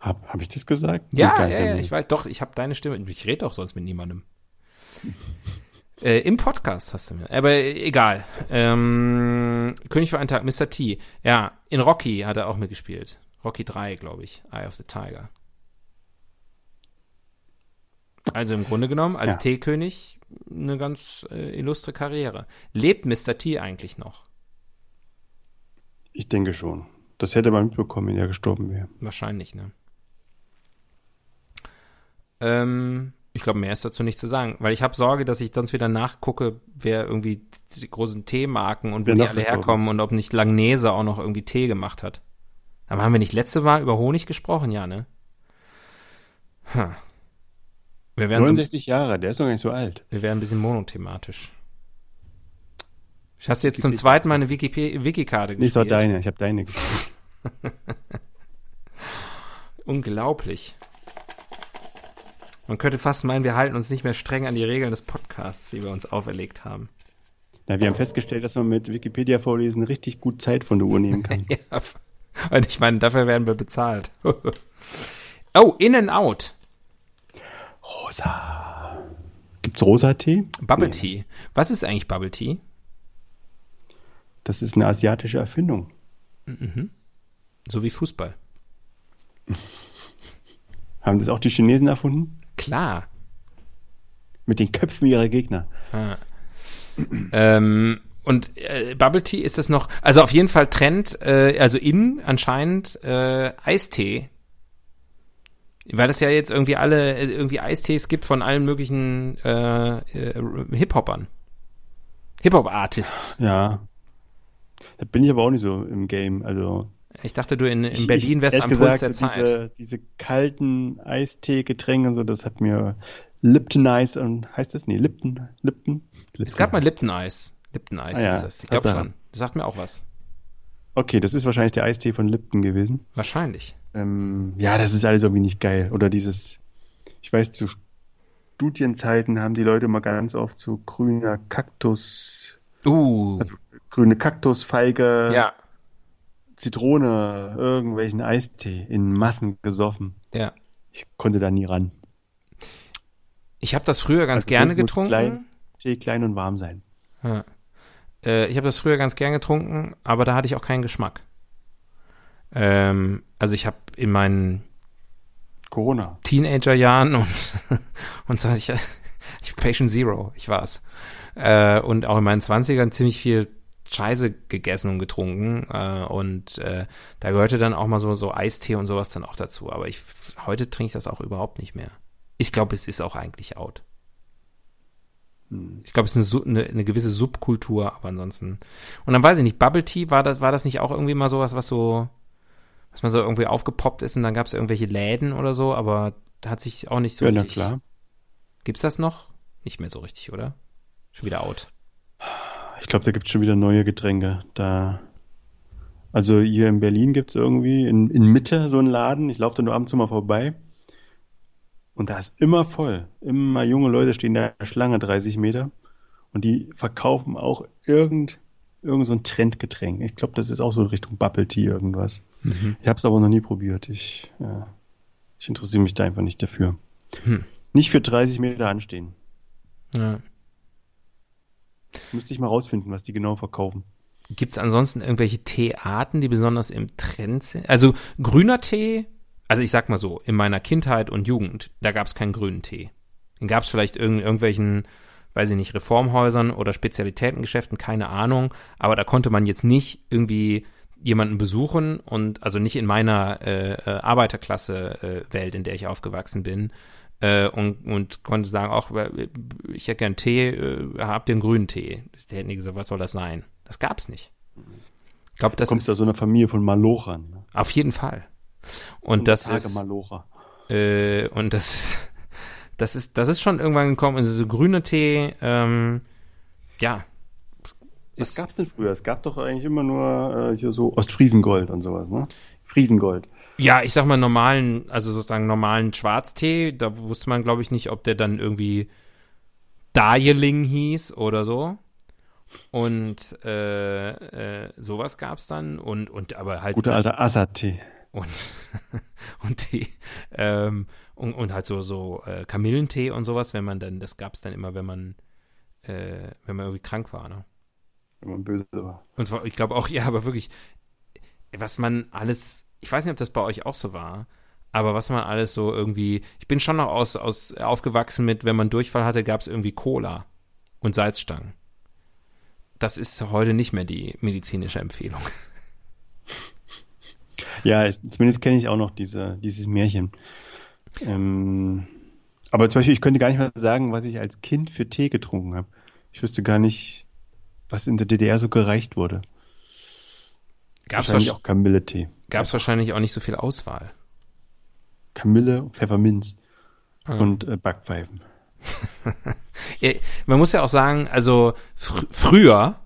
Hab, hab ich das gesagt?
Ja, ja, ja, ich weiß, doch, ich habe deine Stimme. Ich rede doch sonst mit niemandem. äh, Im Podcast hast du mir. Aber egal. Ähm, König für einen Tag, Mr. T. Ja, in Rocky hat er auch mitgespielt. Rocky 3, glaube ich. Eye of the Tiger. Also im Grunde genommen, als
Ja.
Teekönig eine ganz äh, illustre Karriere. Lebt Mr. T eigentlich noch?
Ich denke schon. Das hätte man mitbekommen, wenn er gestorben wäre.
Wahrscheinlich, ne? Ähm, ich glaube, mehr ist dazu nicht zu sagen, weil ich habe Sorge, dass ich sonst wieder nachgucke, wer irgendwie die großen Teemarken und wo die
noch
alle herkommen und ob nicht Langnese auch noch irgendwie Tee gemacht hat. Aber haben wir nicht letzte Mal über Honig gesprochen? Ja, ne? Hm. Wir werden, so,
69 Jahre, der ist doch gar nicht so alt.
wir werden ein bisschen monothematisch. Hast du jetzt zum zweiten Mal eine Wiki- Wiki-Karte
Nee, es war
gespielt?
deine, ich habe deine gespielt.
Unglaublich. Man könnte fast meinen, wir halten uns nicht mehr streng an die Regeln des Podcasts, die wir uns auferlegt haben.
Na, wir haben festgestellt, dass man mit Wikipedia vorlesen richtig gut Zeit von der Uhr nehmen kann.
Ja, und ich meine, dafür werden wir bezahlt. oh, In and Out.
Rosa. Gibt's Rosa-Tee?
Bubble
Nee.
Tea. Was ist eigentlich Bubble Tea?
Das ist eine asiatische Erfindung.
So wie Fußball.
Haben das auch die Chinesen erfunden?
Klar.
Mit den Köpfen ihrer Gegner.
Ähm, und äh, Bubble Tea ist das noch, also auf jeden Fall Trend, äh, also in anscheinend äh, Eistee. Weil es ja jetzt irgendwie alle, äh, irgendwie Eistees gibt von allen möglichen äh, äh, Hip-Hoppern. Hip-Hop-Artists.
Ja. Da bin ich aber auch nicht so im Game. Also
Ich dachte, du in, in
ich-
Berlin
ich-
wärst am
gesagt,
Puls der
so
Zeit.
Diese, diese kalten Eistee-Getränke und so, das hat mir Lipton Eis und heißt das? Nee, Lipton, Lipton.
Es gab mal Lipton-Eis. Lipton-Eis
Ah ja,
ist das. Ich glaube schon. Das sagt mir auch was.
Okay, das ist wahrscheinlich der Eistee von Lipton gewesen.
Wahrscheinlich.
Ähm, ja, das ist alles irgendwie nicht geil. Oder dieses, ich weiß, zu Studienzeiten haben die Leute mal ganz oft so grüner Kaktus,
Uh,
Also- grüne Kaktusfeige,
ja,
Zitrone, irgendwelchen Eistee in Massen gesoffen.
ja.
Ich konnte da nie ran.
Ich habe das früher ganz
Also
gerne getrunken.
Klein, Tee klein und warm sein.
Ja. Äh, ich habe das früher ganz gern getrunken, aber da hatte ich auch keinen Geschmack. Ähm, also ich habe in meinen
Corona.
Teenagerjahren und und so ich, ich Patient Zero, ich war's. Äh, und auch in meinen Zwanzigern ziemlich viel Scheiße gegessen und getrunken äh, und äh, da gehörte dann auch mal so so Eistee und sowas dann auch dazu. Aber ich heute trinke ich das auch überhaupt nicht mehr. Ich glaube, es ist auch eigentlich out. Ich glaube, es ist eine, eine, gewisse Subkultur, aber ansonsten. Und dann weiß ich nicht, Bubble Tea, war das, war das nicht auch irgendwie mal sowas, was so, was mal so irgendwie aufgepoppt ist und dann gab es irgendwelche Läden oder so, aber da hat sich auch nicht so
ja,
richtig.
klar.
Gibt's das noch? Nicht mehr so richtig, oder? Schon wieder out.
Ich glaube, da gibt es schon wieder neue Getränke. Da, also hier in Berlin gibt es irgendwie in, in Mitte so einen Laden. Ich laufe da nur abends mal vorbei. Und da ist immer voll. Immer junge Leute stehen da in der Schlange 30 Meter. Und die verkaufen auch irgend, irgend so ein Trendgetränk. Ich glaube, das ist auch so in Richtung Bubble Tea irgendwas. Ich habe es aber noch nie probiert. Ich, ja, ich interessiere mich da einfach nicht dafür.
Hm.
Nicht für 30 Meter anstehen.
Ja.
Müsste ich mal rausfinden, was die genau verkaufen.
Gibt's ansonsten irgendwelche Teearten, die besonders im Trend sind? Also grüner Tee, also ich sag mal so, in meiner Kindheit und Jugend, da gab's keinen grünen Tee. Den gab's vielleicht in irgendwelchen, weiß ich nicht, Reformhäusern oder Spezialitätengeschäften, keine Ahnung, aber da konnte man jetzt nicht irgendwie jemanden besuchen und also nicht in meiner äh, äh, Arbeiterklasse äh, Welt, in der ich aufgewachsen bin, äh, und, und konnte sagen, auch ich hätte gern Tee, äh, habt ihr einen grünen Tee? Der hätten die gesagt, was soll das sein? Das gab's nicht. Ich glaube, das
Kommst
ist
da so einer Familie von Malochern. Ne?
auf jeden Fall. Und das
Tage
ist
Malocher.
äh, und das ist das ist das ist schon irgendwann gekommen. Also so grüner Tee, ähm, ja,
Was gab's denn früher? Es gab doch eigentlich immer nur äh, hier so Ostfriesengold und sowas, ne? Friesengold.
Ja, ich sag mal normalen, also sozusagen normalen Schwarztee. Da wusste man, glaube ich, nicht, ob der dann irgendwie Darjeeling hieß oder so. Und äh, äh, sowas gab's dann und und aber halt
Guter alter Assad-Tee.
und und Tee ähm, und, und halt so so äh, Kamillentee und sowas, wenn man dann das gab's dann immer, wenn man äh, wenn man irgendwie krank war, ne?
Wenn man böse war.
Und ich glaube auch, ja, aber wirklich, was man alles, ich weiß nicht, ob das bei euch auch so war, aber was man alles so irgendwie, ich bin schon noch aus, aus aufgewachsen mit, wenn man Durchfall hatte, gab's irgendwie Cola und Salzstangen. Das ist heute nicht mehr die medizinische Empfehlung.
Ja, es, zumindest kenne ich auch noch diese, dieses Märchen. Ähm, aber zum Beispiel, ich könnte gar nicht mehr sagen, was ich als Kind für Tee getrunken habe. Ich wüsste gar nicht, was in der DDR so gereicht wurde.
Gab's
Wahrscheinlich
wahrsch-
auch Kamilletee.
Gab es wahrscheinlich auch nicht so viel Auswahl.
Kamille, Pfefferminz und äh, Backpfeifen.
Man muss ja auch sagen, also fr früher,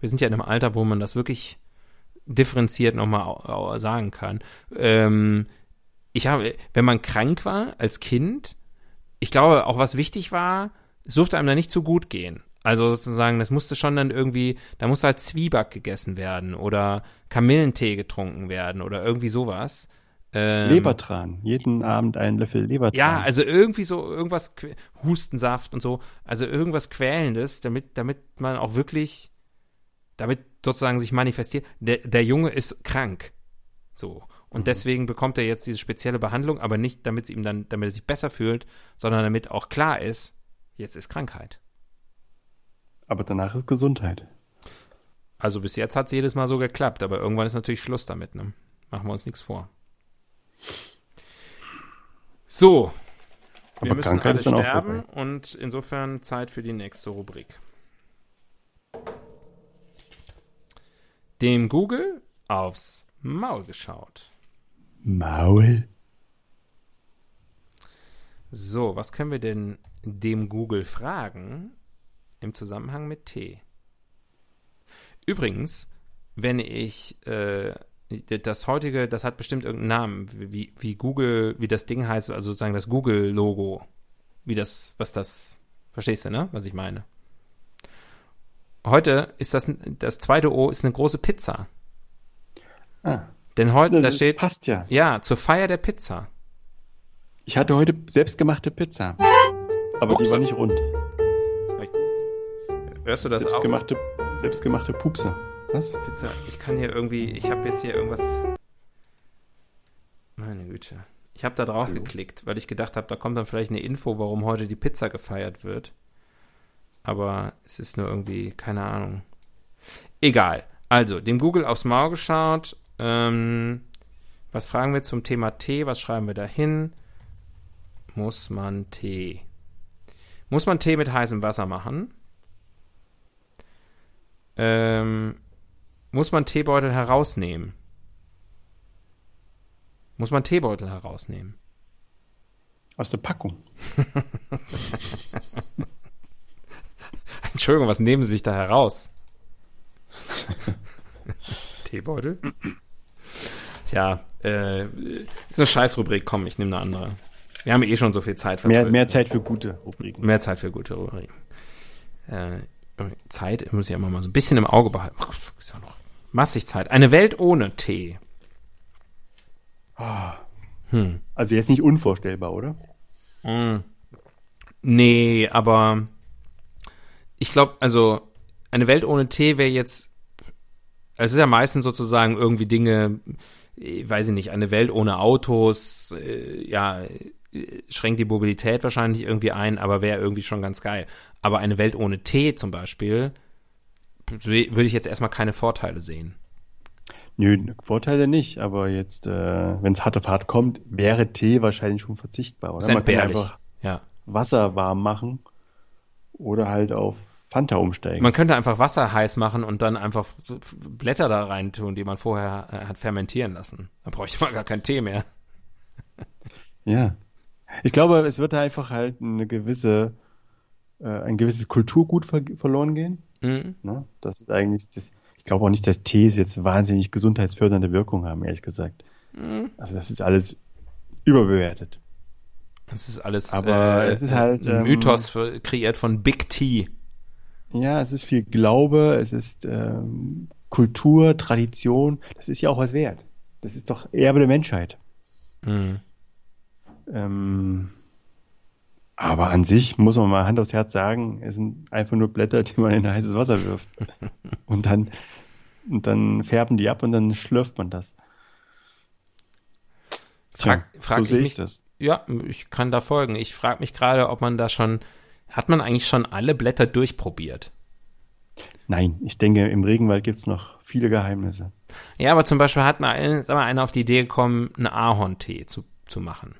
wir sind ja in einem Alter, wo man das wirklich differenziert nochmal sagen kann. Ähm, ich habe, wenn man krank war als Kind, ich glaube auch was wichtig war, es durfte einem da nicht so gut gehen. Also sozusagen, das musste schon dann irgendwie, da musste halt Zwieback gegessen werden oder Kamillentee getrunken werden oder irgendwie sowas. Ähm,
Lebertran. Jeden Abend einen Löffel Lebertran.
ja, also irgendwie so, irgendwas, Hustensaft und so, also irgendwas Quälendes, damit, damit man auch wirklich, damit sozusagen sich manifestiert, der, der Junge ist krank. So. Und deswegen bekommt er jetzt diese spezielle Behandlung, aber nicht, damit es ihm dann, damit er sich besser fühlt, sondern damit auch klar ist, jetzt ist Krankheit.
Aber danach ist Gesundheit.
Also bis jetzt hat es jedes Mal so geklappt, aber irgendwann ist natürlich Schluss damit, ne? Machen wir uns nichts vor. So. Wir
Aber
müssen
Krankheit
alle sterben und insofern Zeit für die nächste Rubrik. Dem Google aufs Maul geschaut.
Maul.
So, was können wir denn dem Google fragen im Zusammenhang mit Tee? Übrigens, wenn ich äh, das heutige, das hat bestimmt irgendeinen Namen, wie, wie Google, wie das Ding heißt, also sozusagen das Google-Logo, wie das, was das, verstehst du, ne, was ich meine? Heute ist das, das zweite O ist eine große Pizza.
Ah,
Denn heute, da
das
steht,
passt ja.
ja, zur Feier der Pizza.
Ich hatte heute selbstgemachte Pizza. Aber die
Ups.
war nicht rund.
Hörst du das auch?
Selbstgemachte, selbstgemachte Pupse. Was?
Pizza, ich kann hier irgendwie, ich habe jetzt hier irgendwas. Meine Güte. Ich habe da drauf
Hallo?
geklickt, weil ich gedacht habe, da kommt dann vielleicht eine Info, warum heute die Pizza gefeiert wird. Aber es ist nur irgendwie, keine Ahnung. Egal. Also, dem Google aufs Maul geschaut. Ähm, was fragen wir zum Thema Tee? Was schreiben wir da hin? Muss man Tee? Muss man Tee mit heißem Wasser machen? Ähm, muss man Teebeutel herausnehmen? Muss man Teebeutel herausnehmen?
Aus der Packung.
Entschuldigung, was nehmen Sie sich da heraus? Teebeutel? Ja, äh, ist eine Scheißrubrik. Komm, ich nehme eine andere. Wir haben eh schon so viel Zeit
Mehr, mehr Zeit für gute Rubriken.
Mehr Zeit für gute Rubriken. Äh, Zeit muss ich immer mal so ein bisschen im Auge behalten. Ist ja noch massig Zeit. Eine Welt ohne Tee. Hm.
Also jetzt nicht unvorstellbar, oder?
Mm. Nee, aber ich glaube, also eine Welt ohne Tee wäre jetzt, es ist ja meistens sozusagen irgendwie Dinge, äh, weiß ich nicht, eine Welt ohne Autos, äh, ja, äh, schränkt die Mobilität wahrscheinlich irgendwie ein, aber wäre irgendwie schon ganz geil. Aber eine Welt ohne Tee zum Beispiel, würde ich jetzt erstmal keine Vorteile sehen.
Nö, Vorteile nicht, aber jetzt, äh, wenn es hart auf hart kommt, wäre Tee wahrscheinlich schon verzichtbar, oder?
Ist
Man kann einfach
Ja.
Wasser warm machen oder halt auf Fanta umsteigen.
Man könnte einfach Wasser heiß machen und dann einfach Blätter da rein tun, die man vorher äh, hat fermentieren lassen. Da bräuchte man gar keinen Tee mehr.
Ja. Ich glaube, es wird da einfach halt eine gewisse, äh, ein gewisses Kulturgut ver verloren gehen.
Mhm.
Ne? Das ist eigentlich das. Ich glaube auch nicht, dass Tees jetzt wahnsinnig gesundheitsfördernde Wirkung haben, ehrlich gesagt. Also das ist alles überbewertet.
Das ist alles
Aber
äh,
es ist halt,
ein
ähm,
Mythos für, kreiert von Big T.
Ja, es ist viel Glaube, es ist ähm, Kultur, Tradition. Das ist ja auch was wert. Das ist doch Erbe der Menschheit.
Mhm.
Ähm, aber an sich muss man mal Hand aufs Herz sagen, es sind einfach nur Blätter, die man in heißes Wasser wirft. und dann, und dann färben die ab und dann schlürft man das.
Frag, frag
so
ich
sehe
mich,
ich das.
Ja, ich kann da folgen. Ich frage mich gerade, ob man da schon, hat man eigentlich schon alle Blätter durchprobiert?
Nein, ich denke, im Regenwald gibt es noch viele Geheimnisse.
Ja, aber zum Beispiel hat mal, ein- sag mal einer auf die Idee gekommen, einen Ahorntee zu, zu machen.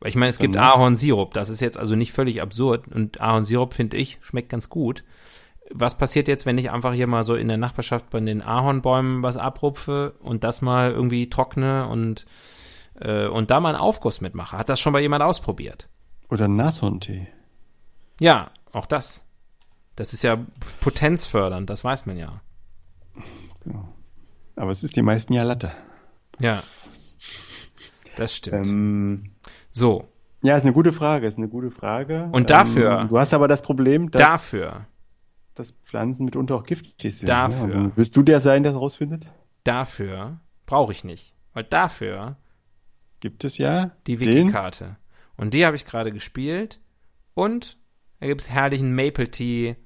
Weil ich meine, es gibt? Ahornsirup. Das ist jetzt also nicht völlig absurd. Und Ahornsirup, finde ich, schmeckt ganz gut. was passiert jetzt, wenn ich einfach hier mal so in der Nachbarschaft bei den Ahornbäumen was abrupfe und das mal irgendwie trockne und, äh, und da mal einen Aufguss mitmache? Hat das schon mal jemand ausprobiert?
Oder Nashorntee.
Ja, auch das. Das ist ja potenzfördernd, das weiß man ja.
Genau. Aber es ist die meisten ja Latte.
Ja. Das stimmt.
Ähm,
so,
ja, ist eine gute Frage, ist eine gute Frage.
Und dafür-
Ähm, du hast aber das Problem, dass,
dafür,
dass Pflanzen mitunter auch giftig sind.
Dafür.
Ne? Und Willst du der sein, der es rausfindet?
dafür brauche ich nicht. Weil dafür
Gibt es ja
die. Wiki-Karte. Und die habe ich gerade gespielt. Und da gibt es herrlichen Maple-Tee,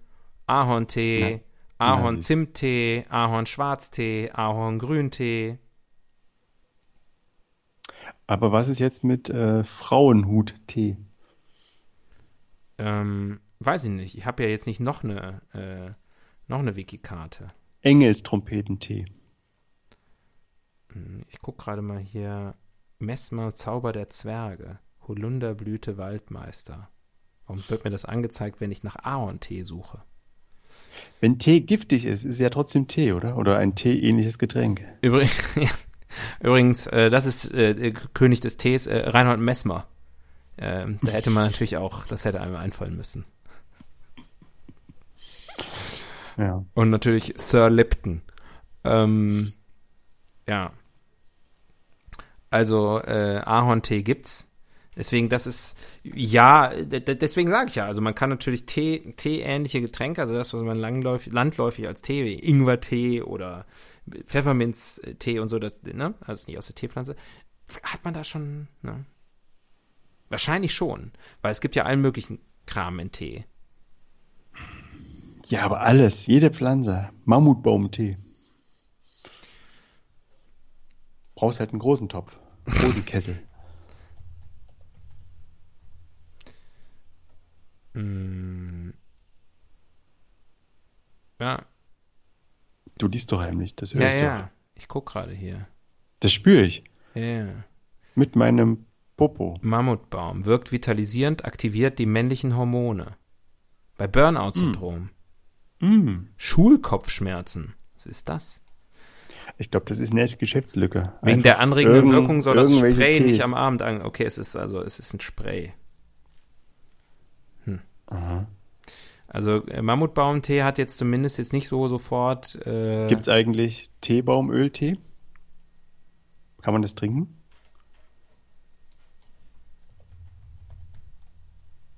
Ahorntee, Ahorn-Zimttee, Ahorn-Schwarztee, Ahorn-Grüntee.
Aber was ist jetzt mit äh, Frauenhut-Tee?
Ähm, weiß ich nicht. Ich habe ja jetzt nicht noch eine, äh, noch eine Wiki-Karte.
Engelstrompetentee.
Ich gucke gerade mal hier. Messmer Zauber der Zwerge. Holunderblüte Waldmeister. Warum wird mir das angezeigt, wenn ich nach Ahorntee suche?
Wenn Tee giftig ist, ist es ja trotzdem Tee, oder? Oder ein Tee-ähnliches Getränk.
Übrig Übrigens, äh, das ist äh, König des Tees, äh, Reinhold Messmer. Ähm, da hätte man natürlich auch, das hätte einem einfallen müssen.
Ja.
Und natürlich Sir Lipton. Ähm, ja. Also äh, Ahorntee gibt's. Deswegen, das ist, ja, deswegen sage ich ja, also man kann natürlich Tee, Tee-ähnliche Getränke, also das, was man langläufig, landläufig als Tee, wie Ingwertee oder Pfefferminztee und so, das, ne, also nicht aus der Teepflanze, hat man da schon, ne? Wahrscheinlich schon, weil es gibt ja allen möglichen Kram in Tee.
Ja, aber alles, jede Pflanze. Mammutbaumtee. Brauchst halt einen großen Topf. Großen Kessel.
Ja,
Du liest doch heimlich, das höre
ja,
ich doch.
ja. Ich guck gerade hier.
Das spüre ich.
Ja.
Mit meinem Popo.
Mammutbaum wirkt vitalisierend, aktiviert die männlichen Hormone. Bei Burnout-Syndrom.
Mm.
Schulkopfschmerzen. Was ist das?
Ich glaube, das ist eine Geschäftslücke.
Wegen
Einfach
der anregenden Wirkung soll das Spray nicht
Tees.
am Abend an. Okay, es ist also, es ist ein Spray.
Aha.
Also äh, Mammutbaumtee hat jetzt zumindest jetzt nicht so sofort. Äh,
Gibt es eigentlich Teebaumöltee? Kann man das trinken?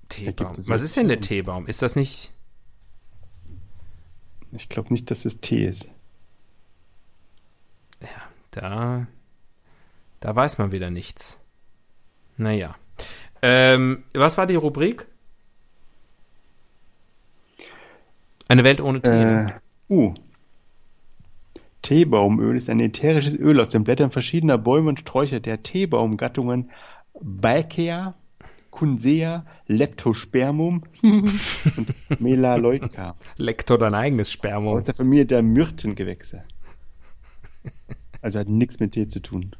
Teebaum. Was ist denn der Teebaum? Ist das nicht?
Ich glaube nicht, dass es Tee ist.
Da, da weiß man wieder nichts. Naja. Ähm, was war die Rubrik? Eine Welt ohne Tee.
Äh, uh. Teebaumöl ist ein ätherisches Öl aus den Blättern verschiedener Bäume und Sträucher der Teebaumgattungen Balkea, Cunsea, Leptospermum und Melaleuca
Lektor dein eigenes Sperma.
aus der Familie der Myrtengewächse. Also hat nichts mit Tee zu tun.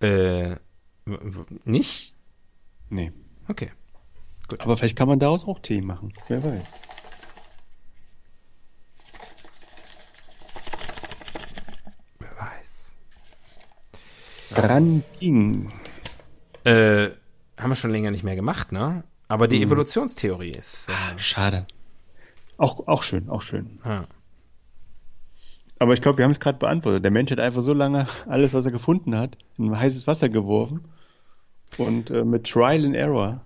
Äh, nicht?
Nee.
Okay.
Aber vielleicht kann man daraus auch Tee machen. Wer weiß. Ranking.
Äh, haben wir schon länger nicht mehr gemacht, ne? Aber die Evolutionstheorie ist. Äh,
Schade. Auch, auch schön, auch schön.
ja.
Aber ich glaube, wir haben es gerade beantwortet. Der Mensch hat einfach so lange alles, was er gefunden hat, in heißes Wasser geworfen und äh, mit Trial and Error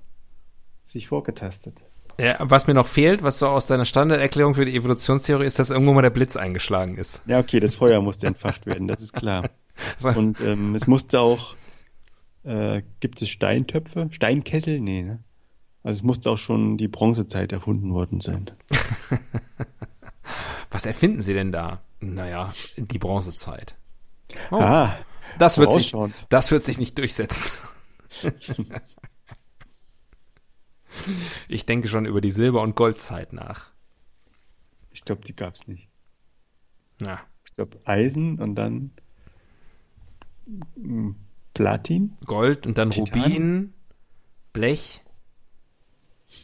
sich vorgetastet.
Ja, was mir noch fehlt, was so aus deiner Standarderklärung für die Evolutionstheorie ist, dass irgendwo mal der Blitz eingeschlagen ist.
Ja, okay, das Feuer musste entfacht werden, das ist klar. Und ähm, es musste auch, äh, gibt es Steintöpfe? Steinkessel? Nee, ne? Also es musste auch schon die Bronzezeit erfunden worden sein.
Was erfinden sie denn da? Naja, die Bronzezeit. Oh,
Ah,
das, wird sich, das wird sich nicht durchsetzen. ich denke schon über die Silber- und Goldzeit nach.
ich glaube, die gab es nicht.
Ja.
Ich glaube Eisen und dann Platin,
Gold und dann
Titan?
Rubin, Blech.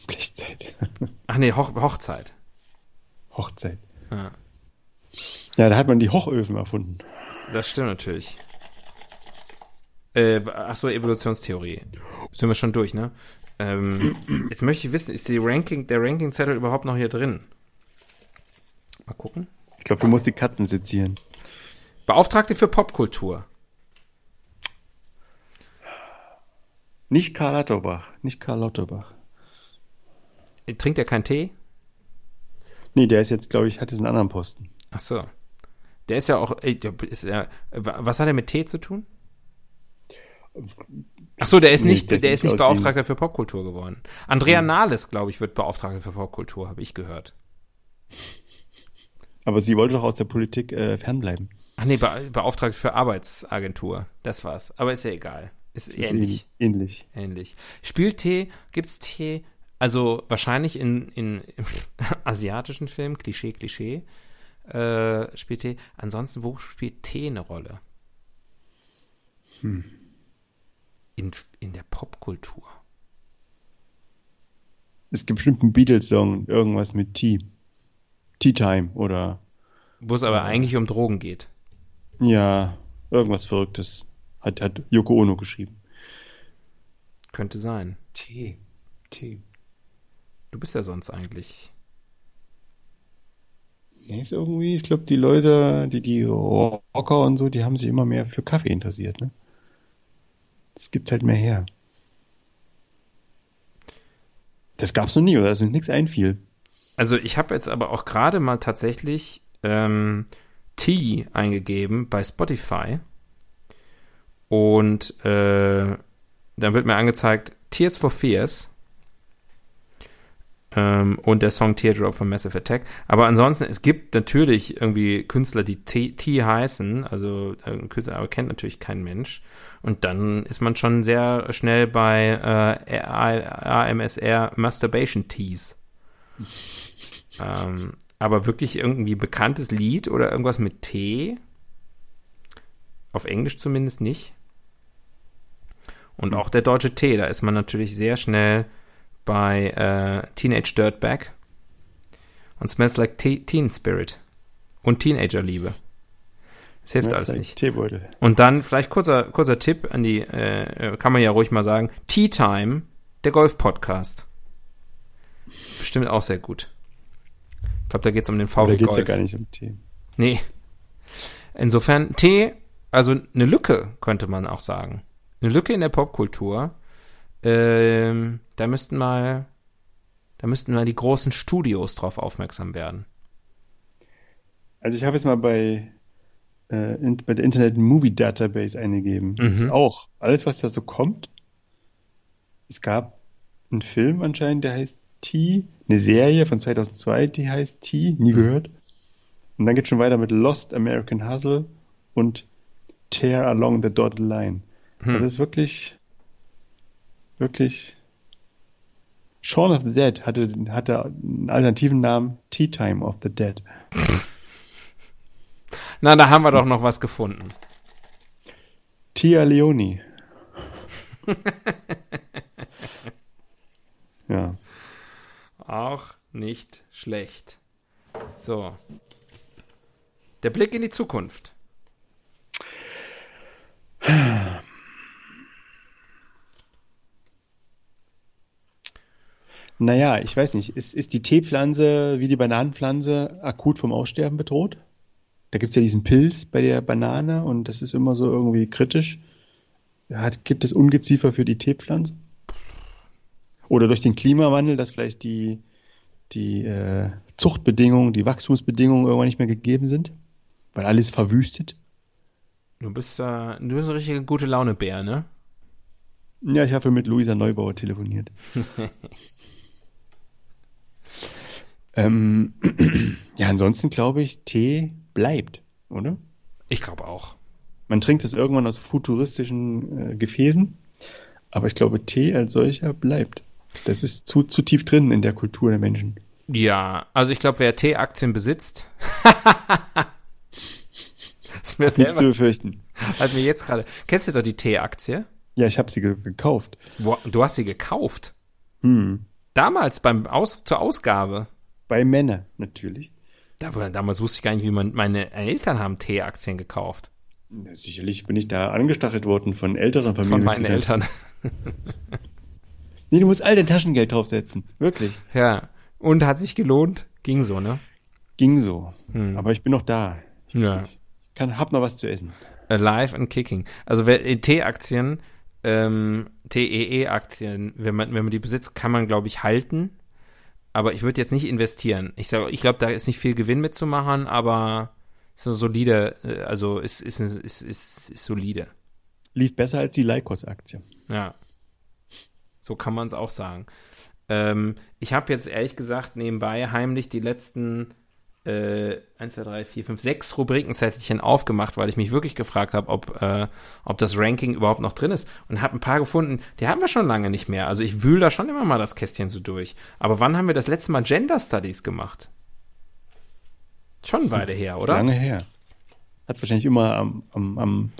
Blechzeit.
Ach nee, Hoch Hochzeit.
Hochzeit.
Ja.
Ja, da hat man die Hochöfen erfunden.
Das stimmt natürlich. Äh, ach so, Evolutionstheorie. Sind wir schon durch, ne? Ähm, jetzt möchte ich wissen, ist die Ranking, der Rankingzettel überhaupt noch hier drin? Mal gucken.
Ich glaube, du musst die Katzen sezieren.
Beauftragte für Popkultur.
Nicht Karl Lauterbach. Nicht Karl Lauterbach.
Trinkt er keinen Tee?
Nee, der ist jetzt, glaube ich, hat jetzt einen anderen Posten.
Ach so. Der ist ja auch, ist ja, was hat er mit Tee zu tun? Ach so, der ist
Nee,
nicht,
der
ist nicht Beauftragter für Popkultur geworden. Andrea Nahles, glaube ich, wird Beauftragter für Popkultur, habe ich gehört.
Aber sie wollte doch aus der Politik äh, fernbleiben.
Ach nee, Be Beauftragte für Arbeitsagentur. Das war's. Aber ist ja egal. Ist,
ist
ähnlich.
Ähnlich.
Ähnlich. Spielt Tee, gibt's Tee, also wahrscheinlich in, in, asiatischen Filmen, Klischee, Klischee, äh, spielt Tee. Ansonsten, wo spielt Tee eine Rolle?
Hm.
In, in der Popkultur.
Es gibt bestimmt einen Beatles-Song, irgendwas mit Tea. Tea Time oder
Wo es aber eigentlich um Drogen geht.
ja, irgendwas Verrücktes. Hat, hat Yoko Ono geschrieben.
Könnte sein.
Tee. Tee.
Du bist ja sonst eigentlich.
Nee, ist irgendwie, ich glaube, die Leute, die, die Rocker und so, die haben sich immer mehr für Kaffee interessiert, ne? Es gibt halt mehr her. Das gab's noch nie, oder? Dass uns nichts einfiel.
Also ich habe jetzt aber auch gerade mal tatsächlich ähm, T eingegeben bei Spotify und äh, dann wird mir angezeigt Tears for Fears ähm, und der Song Teardrop von Massive Attack. Aber ansonsten, es gibt natürlich irgendwie Künstler, die T, T heißen, also äh, Künstler, aber kennt natürlich kein Mensch. Und dann ist man schon sehr schnell bei äh, AMSR Masturbation Teas. Ähm, aber wirklich irgendwie bekanntes Lied oder irgendwas mit T. Auf Englisch zumindest nicht. Und auch der deutsche T, da ist man natürlich sehr schnell bei äh, Teenage Dirtbag und Smells Like Te Teen Spirit und Teenagerliebe. Das hilft alles nicht.
Teebeutel.
Und dann vielleicht kurzer, kurzer Tipp an die, äh, kann man ja ruhig mal sagen, Tea Time, der Golf-Podcast. Bestimmt auch sehr gut. Ich glaube, da geht es um den
Aber da
VW
geht's ja
Golf.
gar nicht um Tee.
Nee. Insofern, Tee, also eine Lücke, könnte man auch sagen. Eine Lücke in der Popkultur. Ähm, da müssten mal, da müssten mal die großen Studios drauf aufmerksam werden.
Also ich habe jetzt mal bei, äh, in, bei der Internet Movie Database eingegeben.
Mhm.
Auch alles, was da so kommt. Es gab einen Film anscheinend, der heißt T, eine Serie von 2002, die heißt T, nie gehört. Und dann geht schon weiter mit Lost American Hustle und Tear Along the Dotted Line.
Hm.
Das ist wirklich, wirklich. Shaun of the Dead hatte, hatte einen alternativen Namen Tea Time of the Dead.
Na, da haben wir doch noch was gefunden.
Tia Leoni. ja.
Auch nicht schlecht. So. Der Blick in die Zukunft.
Naja, ich weiß nicht. Ist, ist die Teepflanze wie die Bananenpflanze akut vom Aussterben bedroht? Da gibt es ja diesen Pilz bei der Banane und das ist immer so irgendwie kritisch. Hat, gibt es Ungeziefer für die Teepflanze? Oder durch den Klimawandel, dass vielleicht die, die äh, Zuchtbedingungen, die Wachstumsbedingungen irgendwann nicht mehr gegeben sind? Weil alles verwüstet?
Du bist, äh, du bist ein richtiger gute Laune-Bär, ne?
Ja, ich habe mit Luisa Neubauer telefoniert. ähm, ja, ansonsten glaube ich, Tee bleibt, oder?
Ich glaube auch.
Man trinkt es irgendwann aus futuristischen äh, Gefäßen, aber ich glaube, Tee als solcher bleibt. Das ist zu, zu tief drin in der Kultur der Menschen.
Ja, also ich glaube, wer T-Aktien besitzt, ist mir
Nichts zu
selber,
befürchten.
hat mir jetzt gerade, kennst du doch die T-Aktie?
Ja, ich habe sie ge gekauft.
Wo- Du hast sie gekauft.
Hm.
Damals beim Aus, zur Ausgabe.
Bei Männern natürlich.
Da, damals wusste ich gar nicht, wie man, meine Eltern haben T-Aktien gekauft.
Ja, sicherlich bin ich da angestachelt worden von älteren
Von
Familien.
meinen Eltern.
Nee, du musst all dein Taschengeld draufsetzen. Wirklich.
Ja. Und hat sich gelohnt? Ging so, ne?
Ging so.
Hm.
Aber ich bin noch da. Ich
Ja.
kann, hab noch was zu essen.
Alive and Kicking. Also wer- äh, T-Aktien, ähm, TEE-Aktien, wenn man, wenn man die besitzt, kann man, glaube ich, halten. Aber ich würde jetzt nicht investieren. Ich sage, ich glaube, da ist nicht viel Gewinn mitzumachen, aber ist eine solide, äh, also ist, ist, ist, ist, ist, solide.
Lief besser als die Lycos-Aktie.
Ja. So kann man es auch sagen. Ähm, ich habe jetzt ehrlich gesagt nebenbei heimlich die letzten äh, 1, 2, 3, 4, 5, 6 Rubrikenzettelchen aufgemacht, weil ich mich wirklich gefragt habe, ob, äh, ob das Ranking überhaupt noch drin ist. Und habe ein paar gefunden, die haben wir schon lange nicht mehr. Also ich wühle da schon immer mal das Kästchen so durch. Aber wann haben wir das letzte Mal Gender Studies gemacht? Schon beide her, oder?
lange her. Hat wahrscheinlich immer am, am, am,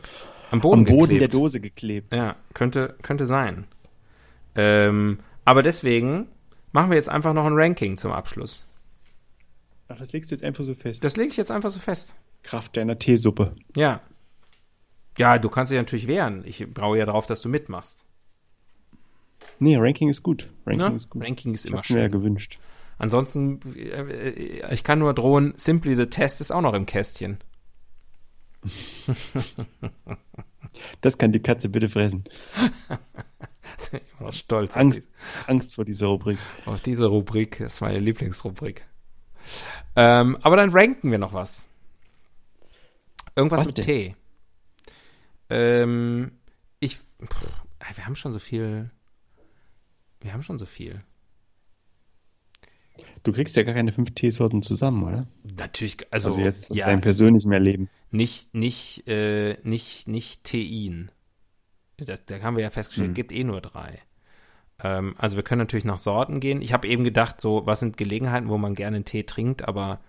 Am Boden,
am Boden der. Dose geklebt.
Ja, könnte, könnte sein. Ähm, aber deswegen machen wir jetzt einfach noch ein Ranking zum Abschluss.
Ach, das legst du jetzt einfach so fest.
Das lege ich jetzt einfach so fest.
Kraft deiner Teesuppe.
Ja. Ja, du kannst dich natürlich wehren. Ich brauche ja darauf, dass du mitmachst.
Nee, Ranking ist gut. Ranking
Ne?
ist gut.
Ranking ist
Das
immer
ich mir ja
schön.
gewünscht.
Ansonsten, äh, ich kann nur drohen, Simply the Test ist auch noch im Kästchen.
Das kann die Katze bitte fressen.
immer noch stolz
Angst, Angst vor dieser Rubrik.
auf diese Rubrik. Das ist meine Lieblingsrubrik. Ähm, aber dann ranken wir noch was. Irgendwas
Was
mit
denn?
T. Ähm, ich, pff, äh, wir haben schon so viel. Wir haben schon so viel.
Du kriegst ja gar keine fünf Teesorten zusammen, oder?
Natürlich, also,
Also, jetzt aus
ja,
deinem persönlichen Erleben.
nicht, nicht, äh, nicht, nicht Tein. Das, da haben wir ja festgestellt,
Hm.
gibt eh nur drei. Ähm, also wir können natürlich nach Sorten gehen. Ich habe eben gedacht, so, was sind Gelegenheiten, wo man gerne einen Tee trinkt, aber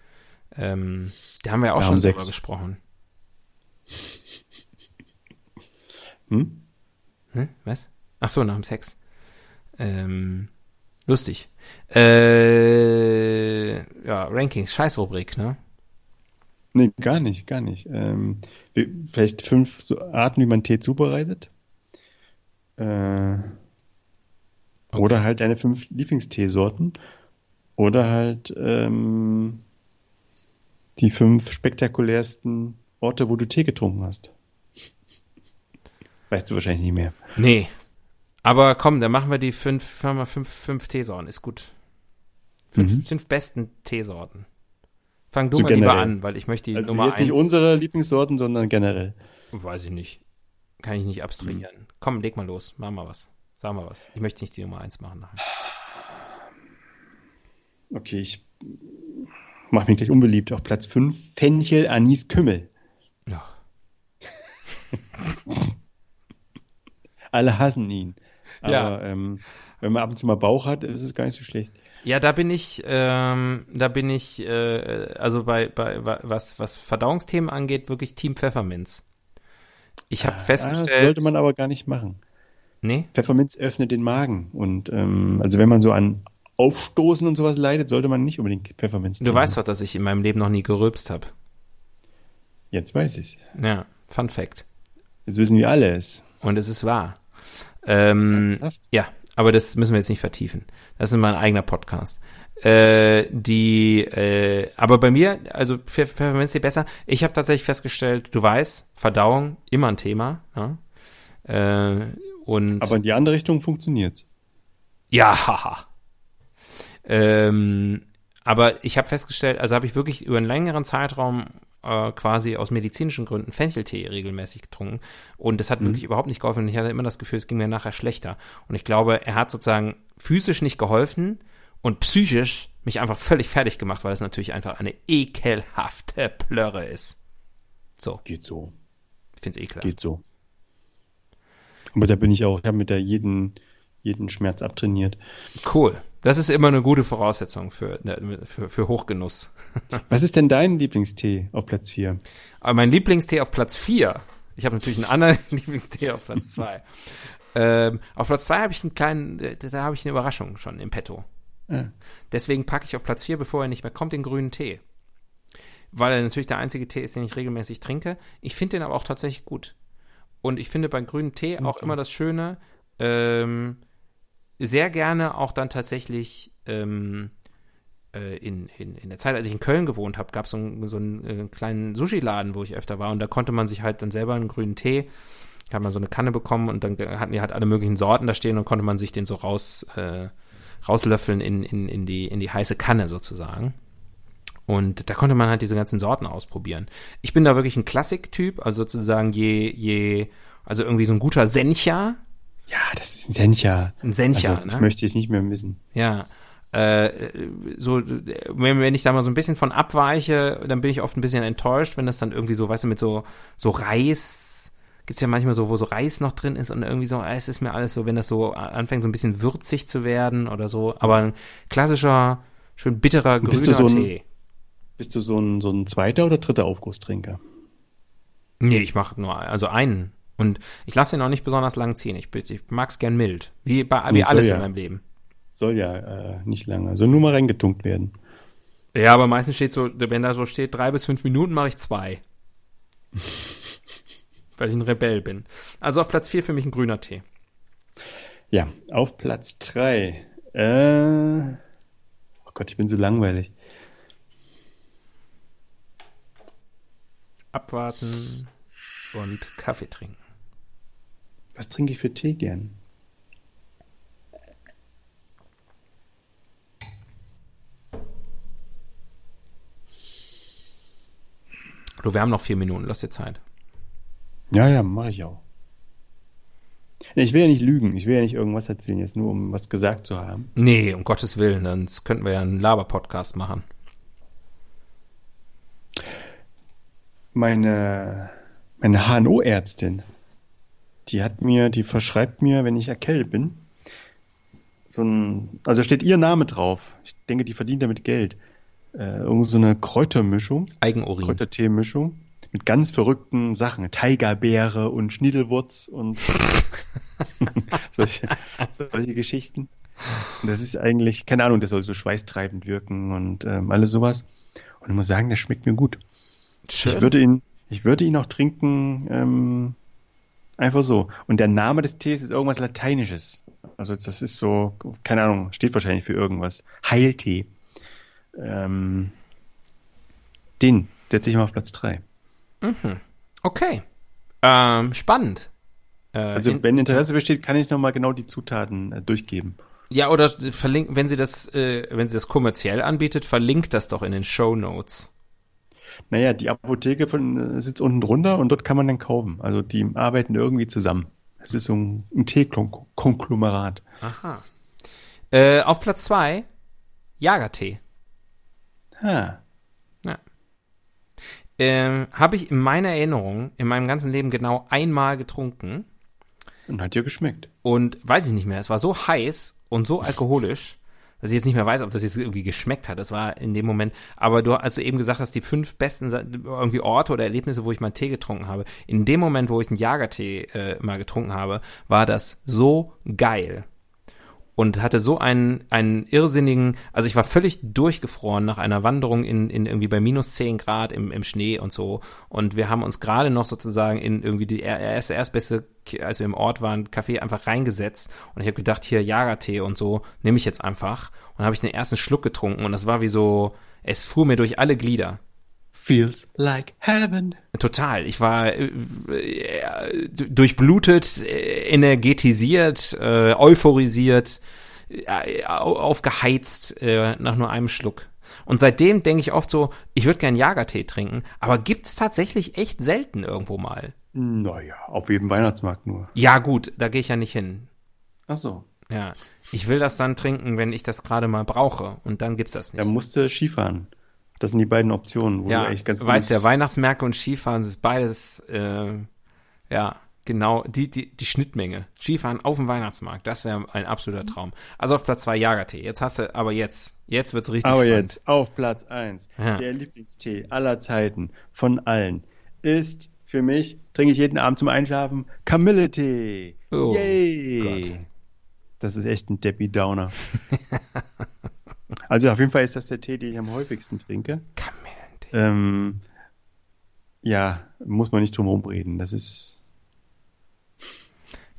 ähm, da haben wir ja auch
Wir
schon drüber gesprochen.
Hm?
Hm? Was? Ach so, nach dem Sex. Ähm, lustig. Äh, ja, Rankings, Scheißrubrik, ne?
Nee, gar nicht, gar nicht. Ähm, vielleicht fünf Arten, wie man Tee zubereitet. Äh, Oder halt deine fünf Lieblingsteesorten. Oder halt ähm, die fünf spektakulärsten Orte, wo du Tee getrunken hast. Weißt du wahrscheinlich nicht mehr.
Nee. Aber komm, dann machen wir die fünf, fahren wir fünf, fünf Teesorten, ist gut. Fünf,
Mhm.
fünf besten Teesorten. Fang du
So
mal lieber
generell.
an, weil ich möchte die
Also
Nummer
jetzt nicht
eins.
unsere Lieblingssorten, sondern generell.
Weiß ich nicht. Kann ich nicht abstrahieren. Komm, leg mal los. Mach mal was. Sag mal was. Ich möchte nicht die Nummer eins machen. nachher.
Okay, ich mache mich gleich unbeliebt. Auf Platz 5 Fenchel, Anis, Kümmel.
Ja.
Alle hassen ihn. Aber
Ja.
ähm, wenn man ab und zu mal Bauch hat, ist es gar nicht so schlecht.
Ja, da bin ich, ähm, da bin ich, äh, also bei, bei wa- was, was Verdauungsthemen angeht, wirklich Team Pfefferminz. Ich habe
Ah,
festgestellt.
Das sollte man aber gar nicht machen.
Nee?
Pfefferminz öffnet den Magen. Und ähm, also wenn man so an Aufstoßen und sowas leidet, sollte man nicht unbedingt Pfefferminz
Du
trinken.
weißt doch, dass ich in meinem Leben noch nie gerülpst habe.
Jetzt weiß ich
Ja, Fun Fact.
Jetzt wissen wir alle es.
Und es ist wahr. Ähm,
Ernsthaft?
ja, aber das müssen wir jetzt nicht vertiefen. Das ist mein eigener Podcast. Äh, die, äh, aber bei mir, also Pfeff- Pfefferminztee besser. Ich habe tatsächlich festgestellt, du weißt, Verdauung immer ein Thema. Ja? Äh, und
Aber in die andere Richtung funktioniert's.
ja, haha. Ähm, aber ich habe festgestellt, also habe ich wirklich über einen längeren Zeitraum äh, quasi aus medizinischen Gründen Fencheltee regelmäßig getrunken und das hat wirklich überhaupt nicht geholfen und ich hatte immer das Gefühl, es ging mir nachher schlechter und ich glaube, er hat sozusagen physisch nicht geholfen und psychisch mich einfach völlig fertig gemacht, weil es natürlich einfach eine ekelhafte Plörre ist. So,
Geht so.
ich finde es ekelhaft.
Geht so. Aber da bin ich auch, ich habe mit der jeden, jeden Schmerz abtrainiert.
Cool. Das ist immer eine gute Voraussetzung für, ne, für, für Hochgenuss.
Was ist denn dein Lieblingstee auf Platz 4?
Aber mein Lieblingstee auf Platz 4. Ich habe natürlich einen anderen Lieblingstee auf Platz 2. ähm, auf Platz 2 habe ich einen kleinen, äh, da habe ich eine Überraschung schon im Petto.
Ah.
Deswegen packe ich auf Platz 4, bevor er nicht mehr kommt, den grünen Tee. weil er natürlich der einzige Tee ist, den ich regelmäßig trinke. Ich finde den aber auch tatsächlich gut. Und ich finde beim grünen Tee auch
Okay.
immer das Schöne, ähm, sehr gerne auch dann tatsächlich ähm, äh, in, in, in der Zeit, als ich in Köln gewohnt habe, gab so es einen, so einen äh, kleinen Sushi-Laden, wo ich öfter war. Und da konnte man sich halt dann selber einen grünen Tee, hat man so eine Kanne bekommen und dann hatten die halt alle möglichen Sorten da stehen und konnte man sich den so raus, äh, rauslöffeln in, in, in, die, in die heiße Kanne sozusagen. Und da konnte man halt diese ganzen Sorten ausprobieren. Ich bin da wirklich ein Klassik-Typ, also sozusagen je, je, also irgendwie so ein guter Sencha.
Ja, das ist ein Sencha.
Ein Sencha,
also, ich
ne?
möchte es nicht mehr missen.
Ja. Äh, so, wenn, wenn ich da mal so ein bisschen von abweiche, dann bin ich oft ein bisschen enttäuscht, wenn das dann irgendwie so, weißt du, mit so, so Reis, gibt's ja manchmal so, wo so Reis noch drin ist und irgendwie so, äh, es ist mir alles so, wenn das so anfängt, so ein bisschen würzig zu werden oder so. Aber ein klassischer, schön bitterer, grüner
so ein-
Tee.
Bist du so ein, so ein zweiter oder dritter Aufgusstrinker?
Nee, ich mache nur, also einen. Und ich lasse ihn auch nicht besonders lang ziehen. Ich, ich mag's gern mild. Wie, bei, wie
Nee, soll
alles
ja.
in meinem Leben.
Soll ja äh, nicht lange. Soll nur mal reingetunkt werden.
Ja, aber meistens steht so, wenn da so steht, drei bis fünf Minuten, mache ich zwei. Weil ich ein Rebell bin. Also auf Platz vier für mich ein grüner Tee.
Ja, auf Platz drei. Äh, oh Gott, ich bin so langweilig.
Abwarten und Kaffee trinken.
Was trinke ich für Tee gern?
Du, wir haben noch vier Minuten, lass dir Zeit.
Ja, ja, mache ich auch. Ich will ja nicht lügen. Ich will ja nicht irgendwas erzählen, jetzt nur um was gesagt zu haben.
Nee, um Gottes Willen, sonst könnten wir ja einen Laber-Podcast machen.
Meine, meine HNO-Ärztin, die hat mir, die verschreibt mir, wenn ich erkältet bin, so ein, also steht ihr Name drauf. Ich denke, die verdient damit Geld. Äh, irgend so eine Kräutermischung,
Eigenurin.
Kräutertee-Mischung mit ganz verrückten Sachen. Tigerbeere und Schniedelwurz und solche, solche Geschichten. Und das ist eigentlich, keine Ahnung, das soll so schweißtreibend wirken und ähm, alles sowas. Und ich muss sagen, das schmeckt mir gut.
Schön.
Ich würde ihn, ich würde ihn auch trinken, ähm, einfach so. Und der Name des Tees ist irgendwas Lateinisches. Also das ist so, keine Ahnung, steht wahrscheinlich für irgendwas. Heiltee. Ähm, den setze ich mal auf Platz drei.
okay. Ähm, spannend. Äh,
Also
in-
wenn Interesse besteht, kann ich nochmal genau die Zutaten äh, durchgeben.
ja, oder verlinken, wenn sie das, äh, wenn sie das kommerziell anbietet, verlinkt das doch in den Show Notes.
Naja, die Apotheke von, äh, sitzt unten drunter und dort kann man dann kaufen. Also die arbeiten irgendwie zusammen. Es ist so ein, ein Teekonglomerat.
Aha. Äh, auf Platz zwei Jagertee.
Ha.
Ja. Ähm, Habe ich in meiner Erinnerung in meinem ganzen Leben genau einmal getrunken
Und hat dir geschmeckt.
und weiß ich nicht mehr. Es war so heiß und so alkoholisch, dass ich jetzt nicht mehr weiß, ob das jetzt irgendwie geschmeckt hat. Das war in dem Moment. Aber du, als du eben gesagt hast, die fünf besten irgendwie Orte oder Erlebnisse, wo ich mal Tee getrunken habe. In dem Moment, wo ich einen Jagertee äh, mal getrunken habe, war das so geil. Und hatte so einen, einen irrsinnigen, also ich war völlig durchgefroren nach einer Wanderung in, in irgendwie bei minus 10 Grad im, im Schnee und so. Und wir haben uns gerade noch sozusagen in irgendwie die er- erste, erstbeste, als wir im Ort waren, Café einfach reingesetzt. Und ich habe gedacht, hier Jagertee und so, nehme ich jetzt einfach. Und habe ich den ersten Schluck getrunken und das war wie so, es fuhr mir durch alle Glieder.
Feels like heaven.
Total. Ich war äh, äh, durchblutet, energetisiert, äh, euphorisiert, äh, au- aufgeheizt äh, nach nur einem Schluck. Und seitdem denke ich oft so, ich würde gern Jagertee trinken, aber gibt's tatsächlich echt selten irgendwo mal.
Naja, auf jedem Weihnachtsmarkt nur.
Ja gut, da gehe ich ja nicht hin.
Ach so.
Ja, ich will das dann trinken, wenn ich das gerade mal brauche und dann gibt's das
Da
nicht.
musst du Skifahren. Das sind die beiden Optionen, wo
Ja,
du eigentlich ganz
du weißt ja, Weihnachtsmärkte und Skifahren ist beides, äh, ja, genau, die, die, die Schnittmenge. Skifahren auf dem Weihnachtsmarkt, das wäre ein absoluter Traum. Also auf Platz zwei Jagertee. Jetzt hast du, aber jetzt, jetzt wird's richtig
Aber
spannend.
jetzt auf Platz 1,
Ja.
der Lieblingstee aller Zeiten von allen ist für mich, trinke ich jeden Abend zum Einschlafen, Kamilletee.
Oh
Yay!
Gott.
Das ist echt ein Debbie Downer. also auf jeden Fall ist das der Tee, den ich am häufigsten trinke.
Kamillentee.
ähm, ja, muss man nicht drum rumreden. Das ist.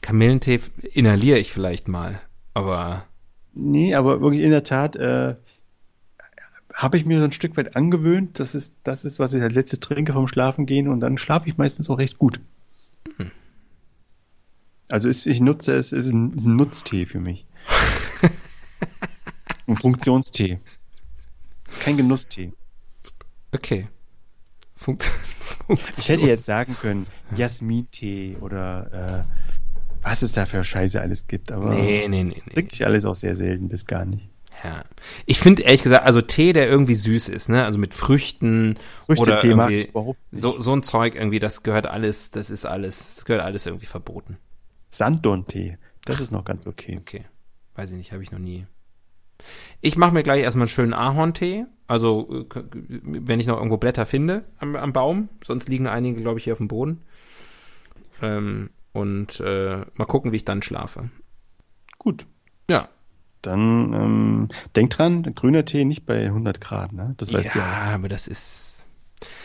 Kamillentee inhaliere ich vielleicht mal, aber.
Nee, aber wirklich in der Tat äh, habe ich mir so ein Stück weit angewöhnt. Das ist, das ist, was ich als letztes trinke vom Schlafen gehen und dann schlafe ich meistens auch recht gut. Hm. Also ist, ich nutze es, es ist ein, ist ein Nutztee für mich. ein Funktionstee. Ist kein Genusstee.
Okay.
Funkt ich hätte jetzt sagen können, Jasmin-Tee oder äh, was es da für Scheiße alles gibt, aber
nee, nee, nee,
nee. wirklich alles auch sehr selten bis gar nicht.
Ja. Ich finde ehrlich gesagt, also Tee, der irgendwie süß ist, ne? Also mit Früchten Früchte oder Tee irgendwie so, so ein Zeug irgendwie, das gehört alles, das ist alles, das gehört alles irgendwie verboten.
Sanddorn-Tee, das ist noch ganz okay.
Okay. Weiß ich nicht, habe ich noch nie. Ich mache mir gleich erstmal einen schönen Ahorntee. Also, äh, wenn ich noch irgendwo Blätter finde am, am Baum. Sonst liegen einige, glaube ich, hier auf dem Boden. Ähm, und äh, mal gucken, wie ich dann schlafe.
Gut.
Ja.
Dann ähm, denk dran, grüner Tee nicht bei 100 Grad, ne?
Das weißt ja, du ja. Ja, aber das ist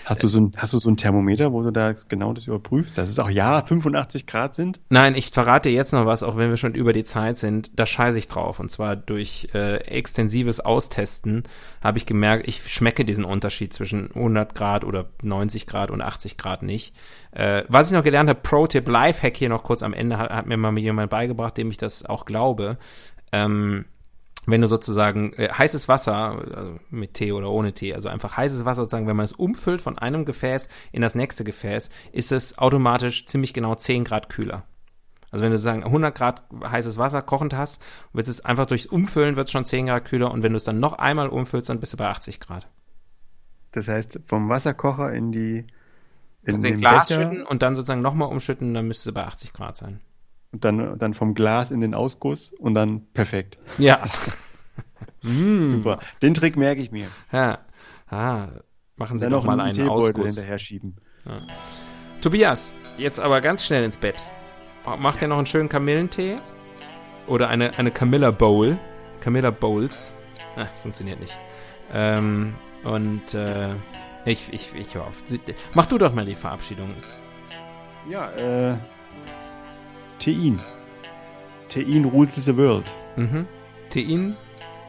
Hast du, so ein, hast du so ein Thermometer, wo du da genau das überprüfst, dass es auch ja 85 Grad sind?
Nein, ich verrate jetzt noch was, auch wenn wir schon über die Zeit sind. Da scheiße ich drauf. Und zwar durch äh, extensives Austesten habe ich gemerkt, ich schmecke diesen Unterschied zwischen 100 Grad oder 90 Grad und 80 Grad nicht. Äh, was ich noch gelernt habe, Pro-Tip, Lifehack hier noch kurz am Ende, hat, hat mir mal jemand beigebracht, dem ich das auch glaube. Ähm, wenn du sozusagen äh, heißes Wasser, also mit Tee oder ohne Tee, also einfach heißes Wasser sozusagen, wenn man es umfüllt von einem Gefäß in das nächste Gefäß, ist es automatisch ziemlich genau 10 Grad kühler. Also wenn du sagen 100 Grad heißes Wasser kochend hast, wird es einfach durchs Umfüllen wird es schon 10 Grad kühler und wenn du es dann noch einmal umfüllst, dann bist du bei 80 Grad.
Das heißt, vom Wasserkocher in die
in also den Glas Becher, schütten und dann sozusagen nochmal umschütten, dann müsste es bei 80 Grad sein.
Und dann, dann vom Glas in den Ausguss und dann perfekt.
Ja.
Mm. Super. Den Trick merke ich mir.
Ja. Ah, machen Sie dann noch mal einen Teebeutel Ausguss.
hinterher schieben. Ja.
Tobias, jetzt aber ganz schnell ins Bett. Macht ihr noch einen schönen Kamillentee? Oder eine, eine Camilla Bowl? Camilla Bowls? Ach, funktioniert nicht. Ähm, und äh, ich, ich, ich auf. Mach du doch mal die Verabschiedung.
Ja, äh, Tein. Tein rules the world.
Mhm. Tein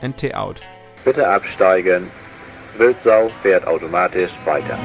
and T out.
Bitte absteigen. Wildsau fährt automatisch weiter.